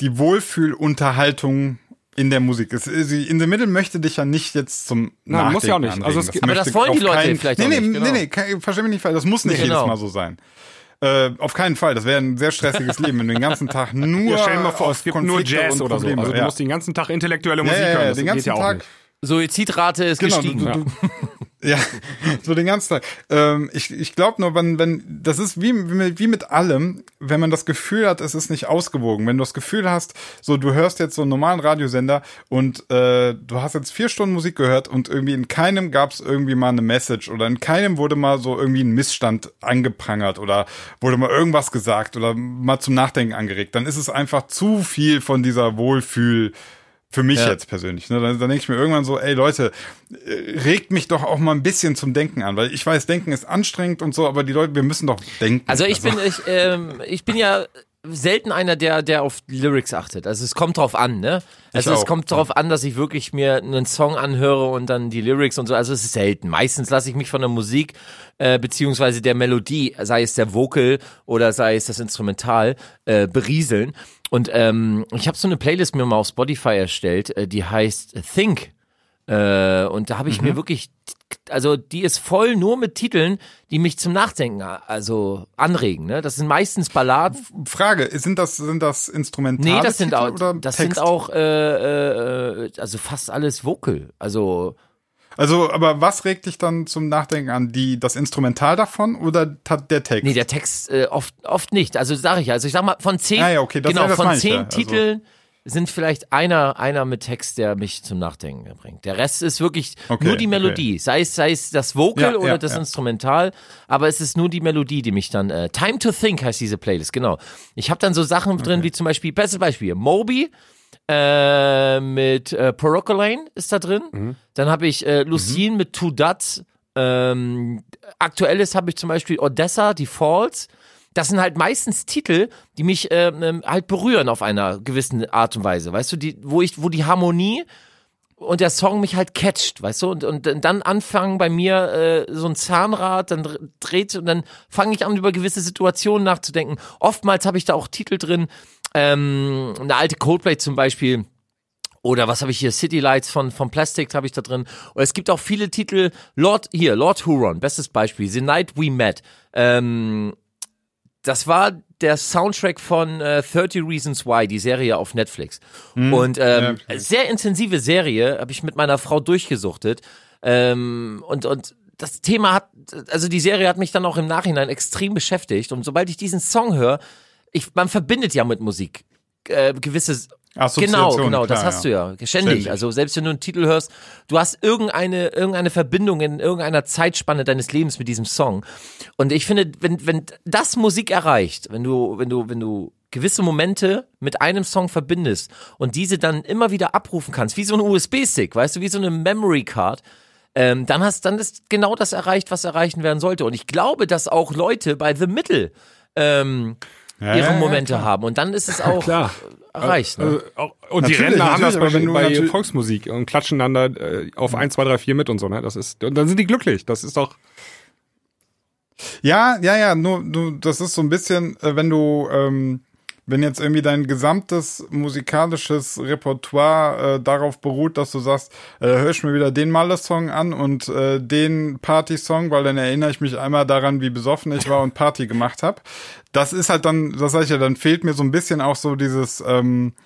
die Wohlfühlunterhaltung in der Musik. Es, sie- in the middle möchte dich ja nicht jetzt zum Nein, muss ja auch nicht. Also anregen. es gibt- aber das wollen die Leute keinen- vielleicht nee, auch nee, nicht, Nee, genau. nee, ke- versteh mich nicht falsch, das muss nicht Nee, genau. jedes Mal so sein. Äh, auf keinen Fall, das wäre ein sehr stressiges Leben, wenn du den ganzen Tag [LAUGHS] nur Ja, stell dir mal vor, es gibt nur Konflikte Jazz und oder so. Also du ja. musst den ganzen Tag intellektuelle ja, Musik ja, hören. ja, Das den geht ganzen ja auch Tag nicht. Suizidrate ist Genau, gestiegen. du, du, [LAUGHS] Ja, [LAUGHS] so den ganzen Tag. Ähm, ich ich glaube nur, wenn, wenn, das ist wie, wie mit- allem, wenn man das Gefühl hat, es ist nicht ausgewogen. Wenn du das Gefühl hast, so du hörst jetzt so einen normalen Radiosender und äh, du hast jetzt vier Stunden Musik gehört und irgendwie in keinem gab es irgendwie mal eine Message oder in keinem wurde mal so irgendwie ein Missstand angeprangert oder wurde mal irgendwas gesagt oder mal zum Nachdenken angeregt, dann ist es einfach zu viel von dieser Wohlfühl. Für mich Ja. jetzt persönlich. Ne? Dann, dann denke ich mir irgendwann so, ey Leute, äh, regt mich doch auch mal ein bisschen zum Denken an, weil ich weiß, Denken ist anstrengend und so, aber die Leute, wir müssen doch denken. Also ich bin, ich, ähm, ich bin ja selten einer, der, der auf Lyrics achtet. Also es kommt drauf an, ne? Also es auch, kommt drauf an, dass ich wirklich mir einen Song anhöre und dann die Lyrics und so. Also es ist selten. Meistens lasse ich mich von der Musik äh, beziehungsweise der Melodie, sei es der Vocal oder sei es das Instrumental, äh, berieseln. Und ähm, ich habe so eine Playlist mir mal auf Spotify erstellt, äh, die heißt Think. Äh, und da habe ich mir wirklich, also die ist voll nur mit Titeln, die mich zum Nachdenken also anregen. Ne? Das sind meistens Balladen. Frage, sind das, sind das Instrumentale Nee, das sind Titel auch, das Text? sind auch, äh, äh, also fast alles Vocal. Also Also, aber was regt dich dann zum Nachdenken an? Die, das Instrumental davon oder der Text? Nee, der Text äh, oft, oft nicht. Also sage ich, also ich sag mal, von zehn, Ah ja, okay, das- genau, ja, von zehn ja, also- Titeln sind vielleicht einer, einer mit Text, der mich zum Nachdenken bringt. Der Rest ist wirklich Okay, nur die okay. Melodie. Sei es, sei es das Vocal oder das. Instrumental, aber es ist nur die Melodie, die mich dann, äh, Time to Think heißt diese Playlist, genau. Ich habe dann so Sachen drin, wie zum Beispiel, bestes Beispiel, Moby, äh, mit äh, Lane ist da drin. Mhm. Dann habe ich äh, Lucine mit Two Dots. Ähm, aktuelles habe ich zum Beispiel Odessa, die Falls. Das sind halt meistens Titel, die mich ähm, ähm, halt berühren auf einer gewissen Art und Weise. Weißt du, die, wo ich, wo die Harmonie und der Song mich halt catcht, weißt du, und, und dann anfangen bei mir äh, so ein Zahnrad, dann dr- dreht und dann fange ich an, über gewisse Situationen nachzudenken. Oftmals habe ich da auch Titel drin, ähm, eine alte Coldplay zum Beispiel. Oder was habe ich hier? City Lights von, von Plastic habe ich da drin. Oder es gibt auch viele Titel. Lord, hier, Lord Huron, bestes Beispiel. The Night We Met. Ähm, das war der Soundtrack von äh, 30 Reasons Why, die Serie auf Netflix. Und ähm, sehr intensive Serie, habe ich mit meiner Frau durchgesuchtet. Ähm, und, und das Thema hat, also die Serie hat mich dann auch im Nachhinein extrem beschäftigt. Und sobald ich diesen Song höre, ich, man verbindet ja mit Musik äh, gewisse Genau, genau, das klar, hast ja. du ja. Ständig. Ständig. Also selbst wenn du einen Titel hörst, du hast irgendeine, irgendeine Verbindung in irgendeiner Zeitspanne deines Lebens mit diesem Song. Und ich finde, wenn, wenn das Musik erreicht, wenn du, wenn du, wenn du gewisse Momente mit einem Song verbindest und diese dann immer wieder abrufen kannst, wie so ein USB-Stick, weißt du, wie so eine Memory Card, ähm, dann hast, dann ist genau das erreicht, was erreichen werden sollte. Und ich glaube, dass auch Leute bei The Middle ähm, Ja, ihre ja, ja, Momente klar. haben und dann ist es auch Klar. erreicht. Ne? Also, auch- und die Natürlich, Rentner haben das bei, aber wenn du bei Volksmusik und klatschen dann da äh, auf 1, 2, 3, 4 mit und so, ne? Das ist, und dann sind die glücklich. Das ist doch. Ja, ja, ja, nur du, das ist so ein bisschen, äh, wenn du, ähm, wenn jetzt irgendwie dein gesamtes musikalisches Repertoire äh, darauf beruht, dass du sagst, äh, hör ich mir wieder den Malle-Song an und äh, den Party-Song, weil dann erinnere ich mich einmal daran, wie besoffen ich war und Party gemacht habe. Das ist halt dann, das sag ich ja, dann fehlt mir so ein bisschen auch so dieses, ähm, äh,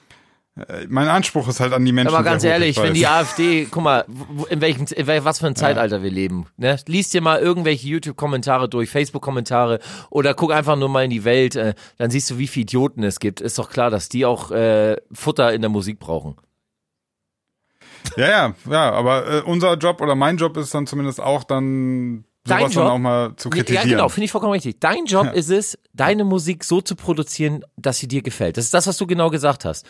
mein Anspruch ist halt an die Menschen. Aber ganz ehrlich, ich wenn die AfD, guck mal, in welchem, in wel, was für ein Zeitalter wir leben. Ne? Lies dir mal irgendwelche YouTube-Kommentare durch, Facebook-Kommentare oder guck einfach nur mal in die Welt, äh, dann siehst du, wie viele Idioten es gibt. Ist doch klar, dass die auch äh, Futter in der Musik brauchen. Ja, ja, ja, aber äh, unser Job oder mein Job ist dann zumindest auch dann Dein Job? auch mal zu Ja, kritisieren. genau, finde ich vollkommen richtig. Dein Job ist es, deine Musik so zu produzieren, dass sie dir gefällt. Das ist das, was du genau gesagt hast.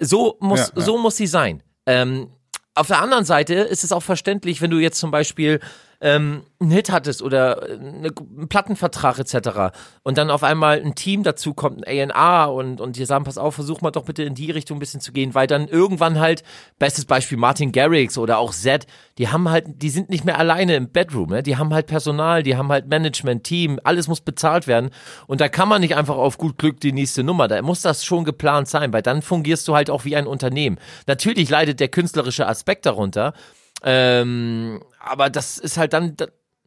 So muss, Ja, ja. so muss sie sein. Ähm, auf der anderen Seite ist es auch verständlich, wenn du jetzt zum Beispiel ähm, einen Hit hattest oder eine, einen Plattenvertrag etc. und dann auf einmal ein Team dazu kommt, ein A&A und, und die sagen, pass auf, versuch mal doch bitte in die Richtung ein bisschen zu gehen, weil dann irgendwann halt, bestes Beispiel Martin Garrix oder auch Zed, die haben halt, die sind nicht mehr alleine im Bedroom, ne? die haben halt Personal, die haben halt Management, Team, alles muss bezahlt werden und da kann man nicht einfach auf gut Glück die nächste Nummer, da muss das schon geplant sein, weil dann fungierst du halt auch wie ein Unternehmen. Natürlich leidet der künstlerische Aspekt darunter, ähm, aber das ist halt dann,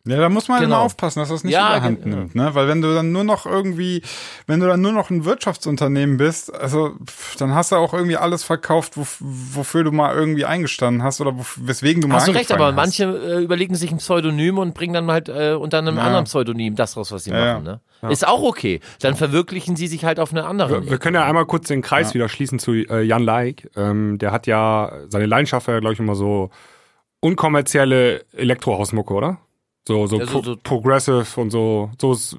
Ja, da muss man Genau. immer aufpassen, dass das nicht Ja, überhand genau. nimmt, ne? Weil wenn du dann nur noch irgendwie, wenn du dann nur noch ein Wirtschaftsunternehmen bist, also pff, dann hast du auch irgendwie alles verkauft, wof- wofür du mal irgendwie eingestanden hast oder weswegen du mal Hast du recht, aber hast. manche äh, überlegen sich ein Pseudonym und bringen dann halt äh, unter einem Ja. anderen Pseudonym das raus, was sie Ja, machen. Ne? Ist auch okay. Dann verwirklichen sie sich halt auf eine andere. Wir, wir können ja einmal kurz den Kreis wieder schließen zu äh, Jan Laik. Ähm, der hat ja seine Leidenschaft ja, glaube ich, immer so unkommerzielle Elektrohausmucke, oder? So, so, Ja, so- pro so- progressive und so, so ist,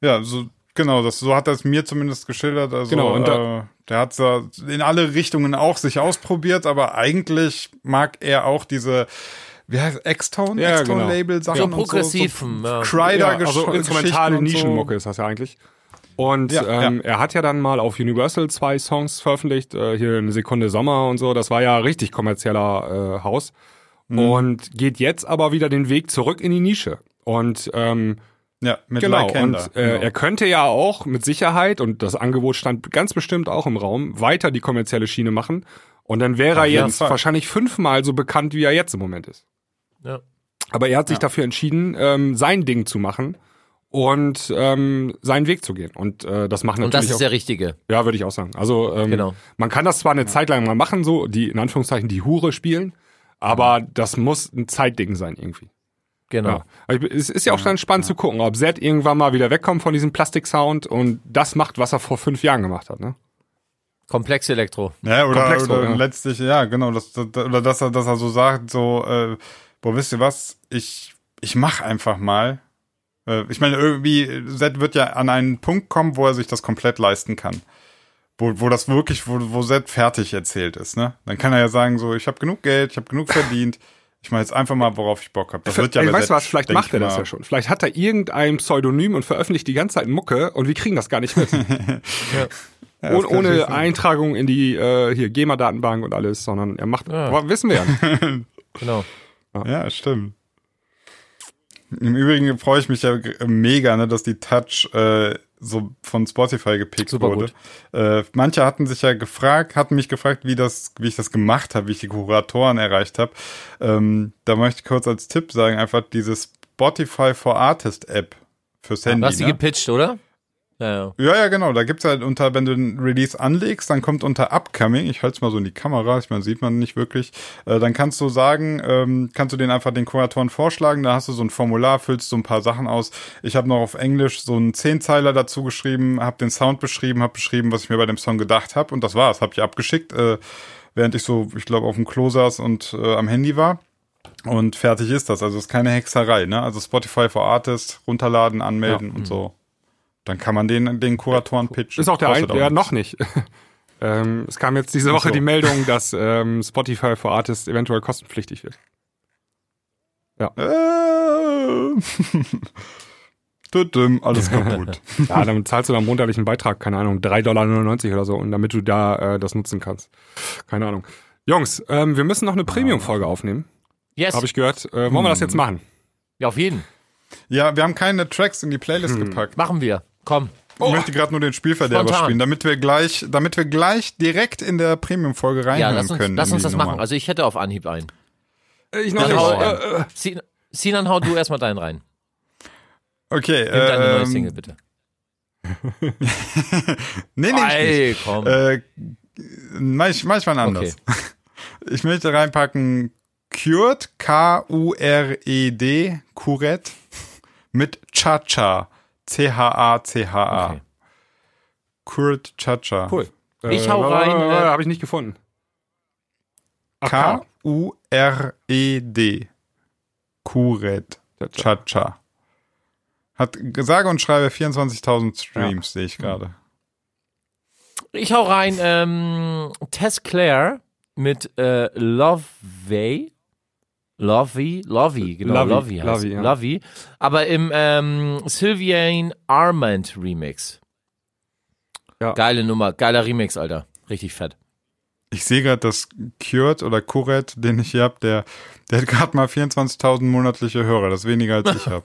Ja, so Genau, das, so hat er es mir zumindest geschildert. Also, Genau, und da- äh, der hat da in alle Richtungen auch sich ausprobiert, aber eigentlich mag er auch diese, wie heißt X-Tone? Ja, X-Tone-Label Sachen So und progressiven, so, ja. so Crider ja, also instrumentale Nischenmucke ist das ja eigentlich. Und Ja, ähm, ja. er hat ja dann mal auf Universal zwei Songs veröffentlicht, äh, hier eine Sekunde Sommer und so. Das war ja richtig kommerzieller äh, Haus. Mhm. Und geht jetzt aber wieder den Weg zurück in die Nische. Und ähm, Ja, mit genau, Lycander, und äh, er könnte ja auch mit Sicherheit, und das Angebot stand ganz bestimmt auch im Raum, weiter die kommerzielle Schiene machen. Und dann wäre er jetzt Fall. wahrscheinlich fünfmal so bekannt, wie er jetzt im Moment ist. Ja. Aber er hat sich dafür entschieden, ähm, sein Ding zu machen und ähm, seinen Weg zu gehen. Und äh, das machen Und das natürlich ist auch, der richtige. ja, würde ich auch sagen. Also ähm, Genau. man kann das zwar eine Zeit lang mal machen, so die in Anführungszeichen die Hure spielen, aber das muss ein Zeitding sein irgendwie. Genau. Ja. Ich- Es ist ja auch dann spannend zu gucken, ob Zed irgendwann mal wieder wegkommt von diesem Plastik-Sound und das macht, was er vor fünf Jahren gemacht hat. Ne? Komplex Elektro. Ja, oder, Komplex oder ja. letztlich, ja, genau, das, das, oder dass er, dass er so sagt, so, äh, boah, wisst ihr was, ich, ich mach einfach mal. Äh, ich meine, irgendwie, Zed wird ja an einen Punkt kommen, wo er sich das komplett leisten kann. Wo, wo das wirklich, wo, wo Zed fertig erzählt ist, ne? Dann kann er ja sagen, so, ich habe genug Geld, ich habe genug verdient, ich mache jetzt einfach mal, worauf ich Bock habe. Das wird ja du Zed, was, vielleicht macht er ich das ja schon. Vielleicht hat er irgendein Pseudonym und veröffentlicht die ganze Zeit Mucke und wir kriegen das gar nicht mit. [LAUGHS] Ja, ohne das kann ohne. Eintragung in die äh, hier GEMA-Datenbank und alles, sondern er macht, Ja. wissen wir ja. [LAUGHS] Genau. Ja, stimmt. Im Übrigen freue ich mich ja mega, ne, dass die Touch äh, so von Spotify gepickt Super wurde. Äh, manche hatten sich ja gefragt, hatten mich gefragt, wie das, wie ich das gemacht habe, wie ich die Kuratoren erreicht habe. Ähm, da möchte ich kurz als Tipp sagen, einfach diese Spotify for Artist App fürs Handy. Du hast die ne? gepitcht, oder? Ja, ja. Ja, ja, genau. Da gibt's halt unter, wenn du den Release anlegst, dann kommt unter Upcoming, ich halte es mal so in die Kamera, ich meine, sieht man nicht wirklich, äh, dann kannst du sagen, ähm, kannst du den einfach den Kuratoren vorschlagen, da hast du so ein Formular, füllst so ein paar Sachen aus. Ich habe noch auf Englisch so einen Zehnzeiler dazu geschrieben, habe den Sound beschrieben, habe beschrieben, was ich mir bei dem Song gedacht habe und das war's, habe ich abgeschickt, äh, während ich so, ich glaube, auf dem Klo saß und äh, am Handy war. Und fertig ist das. Also ist keine Hexerei, ne? Also Spotify for Artists runterladen, anmelden und so. Dann kann man den, den Kuratoren pitchen. Ist auch der ein, Kostet ja, noch nicht. [LAUGHS] ähm, es kam jetzt diese Woche so. die Meldung, dass ähm, Spotify for Artists eventuell kostenpflichtig wird. Äh. [LAUGHS] Tütüm, alles kaputt. [LAUGHS] Ja, dann zahlst du dann monatlichen Beitrag, keine Ahnung, 3,99 Dollar oder so, und damit du da äh, das nutzen kannst. Keine Ahnung. Jungs, ähm, wir müssen noch eine Premium-Folge aufnehmen, Yes. habe ich gehört. Äh, wollen wir das jetzt machen? ja, auf jeden. ja, wir haben keine Tracks in die Hm. Playlist gepackt. Machen wir. Komm. Ich möchte gerade nur den Spielverderber Spontan. spielen, damit wir gleich, damit wir gleich direkt in der Premium-Folge Ja, reinhören lass uns, können. lass uns das Nummer. machen. Also ich hätte auf Anhieb einen. Äh, Ich Dann hau, Äh, äh, Sin- Sinan, hau du erstmal deinen rein. Okay, Nimm deine neue ähm, Single, bitte. [LAUGHS] nee, nee, ich nicht. Ey, komm. Äh, mach ich, mach ich mal anders. [LAUGHS] Ich möchte reinpacken Cured, K-U-R-E-D, Kuret, mit Cha-Cha, C-H-A-C-H-A. Okay. Kuret Cha-Cha. cool. Ich hau rein, äh, Habe ich nicht gefunden. K-U-R-E-D, Kuret Cha-Cha. Hat sage und schreibe 24.000 Streams, sehe ich gerade. Ich hau rein ähm, Tess Claire mit äh, Lovey. Lovey, Lovey, genau, Lovey, Lovey heißt Lovey, ja. Lovey. Aber im ähm, Sylviane Armand Remix. Ja. Geile Nummer, geiler Remix, Alter. Richtig fett. Ich sehe gerade, dass Cured oder Kuret, den ich hier habe, der, der hat gerade mal 24.000 monatliche Hörer. Das ist weniger als ich [LAUGHS] habe.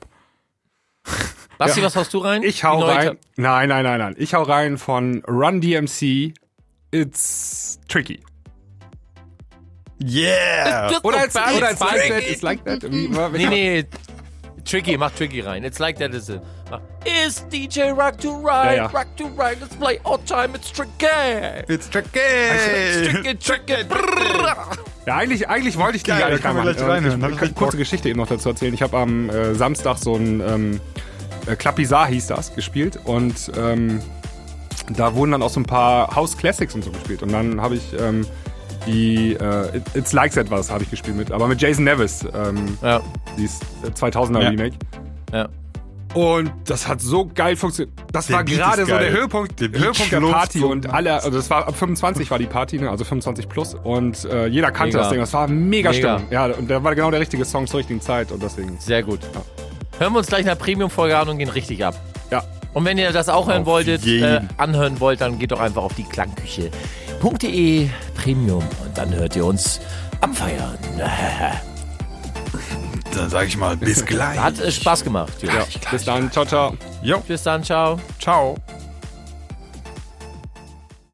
Basti, was haust du rein? Ich hau rein. Nein, nein, nein, nein. Ich hau rein von Run DMC. It's tricky. Yeah! Oder it's, Bad, oder it's like tricky. that. It's like that. Nee, nee. Tricky, mach Tricky rein. It's like that is it. Mach, Is DJ Rock to Ride, Ja, ja. Rock to Ride, let's play all time, it's tricky. It's tricky! Tricky, tricky, brrr. Ja, eigentlich, eigentlich wollte ich die Geil, gar nicht machen. gleich Äh, reinhören. Ich, ich ich kann kurze Bock. Geschichte eben noch dazu erzählen. Ich habe am äh, Samstag so ein ähm, äh, Klappizar hieß das, gespielt und ähm, da wurden dann auch so ein paar House Classics und so gespielt. Und dann habe ich ähm, die äh, It- It's Likes Etwas habe ich gespielt mit, aber mit Jason Nevis, ähm, Ja, dieses äh, 2000er Ja. Remake. ja. Und das hat so geil funktioniert. Das Der war Beat gerade ist so der. Höhepunkt, Der Höhepunkt der Party und alle, also das war ab 25 war die Party, ne? also 25 plus und äh, jeder kannte Mega. das Ding. Das war mega, Mega. Stimmung. Ja, und der war genau der richtige Song zur richtigen Zeit und deswegen. Sehr gut. Hören wir uns gleich eine Premium-Folge an und gehen richtig ab. Ja. Und wenn ihr das auch hören Auf wolltet, äh, anhören wollt, dann geht doch einfach auf die Klangküche.de Premium und dann hört ihr uns am Feiern. [LAUGHS] Dann sage ich mal, bis [LAUGHS] gleich. Hat äh, Spaß gemacht. Jungs. Bis dann, ciao, ciao. Jo, Bis dann, ciao. ciao.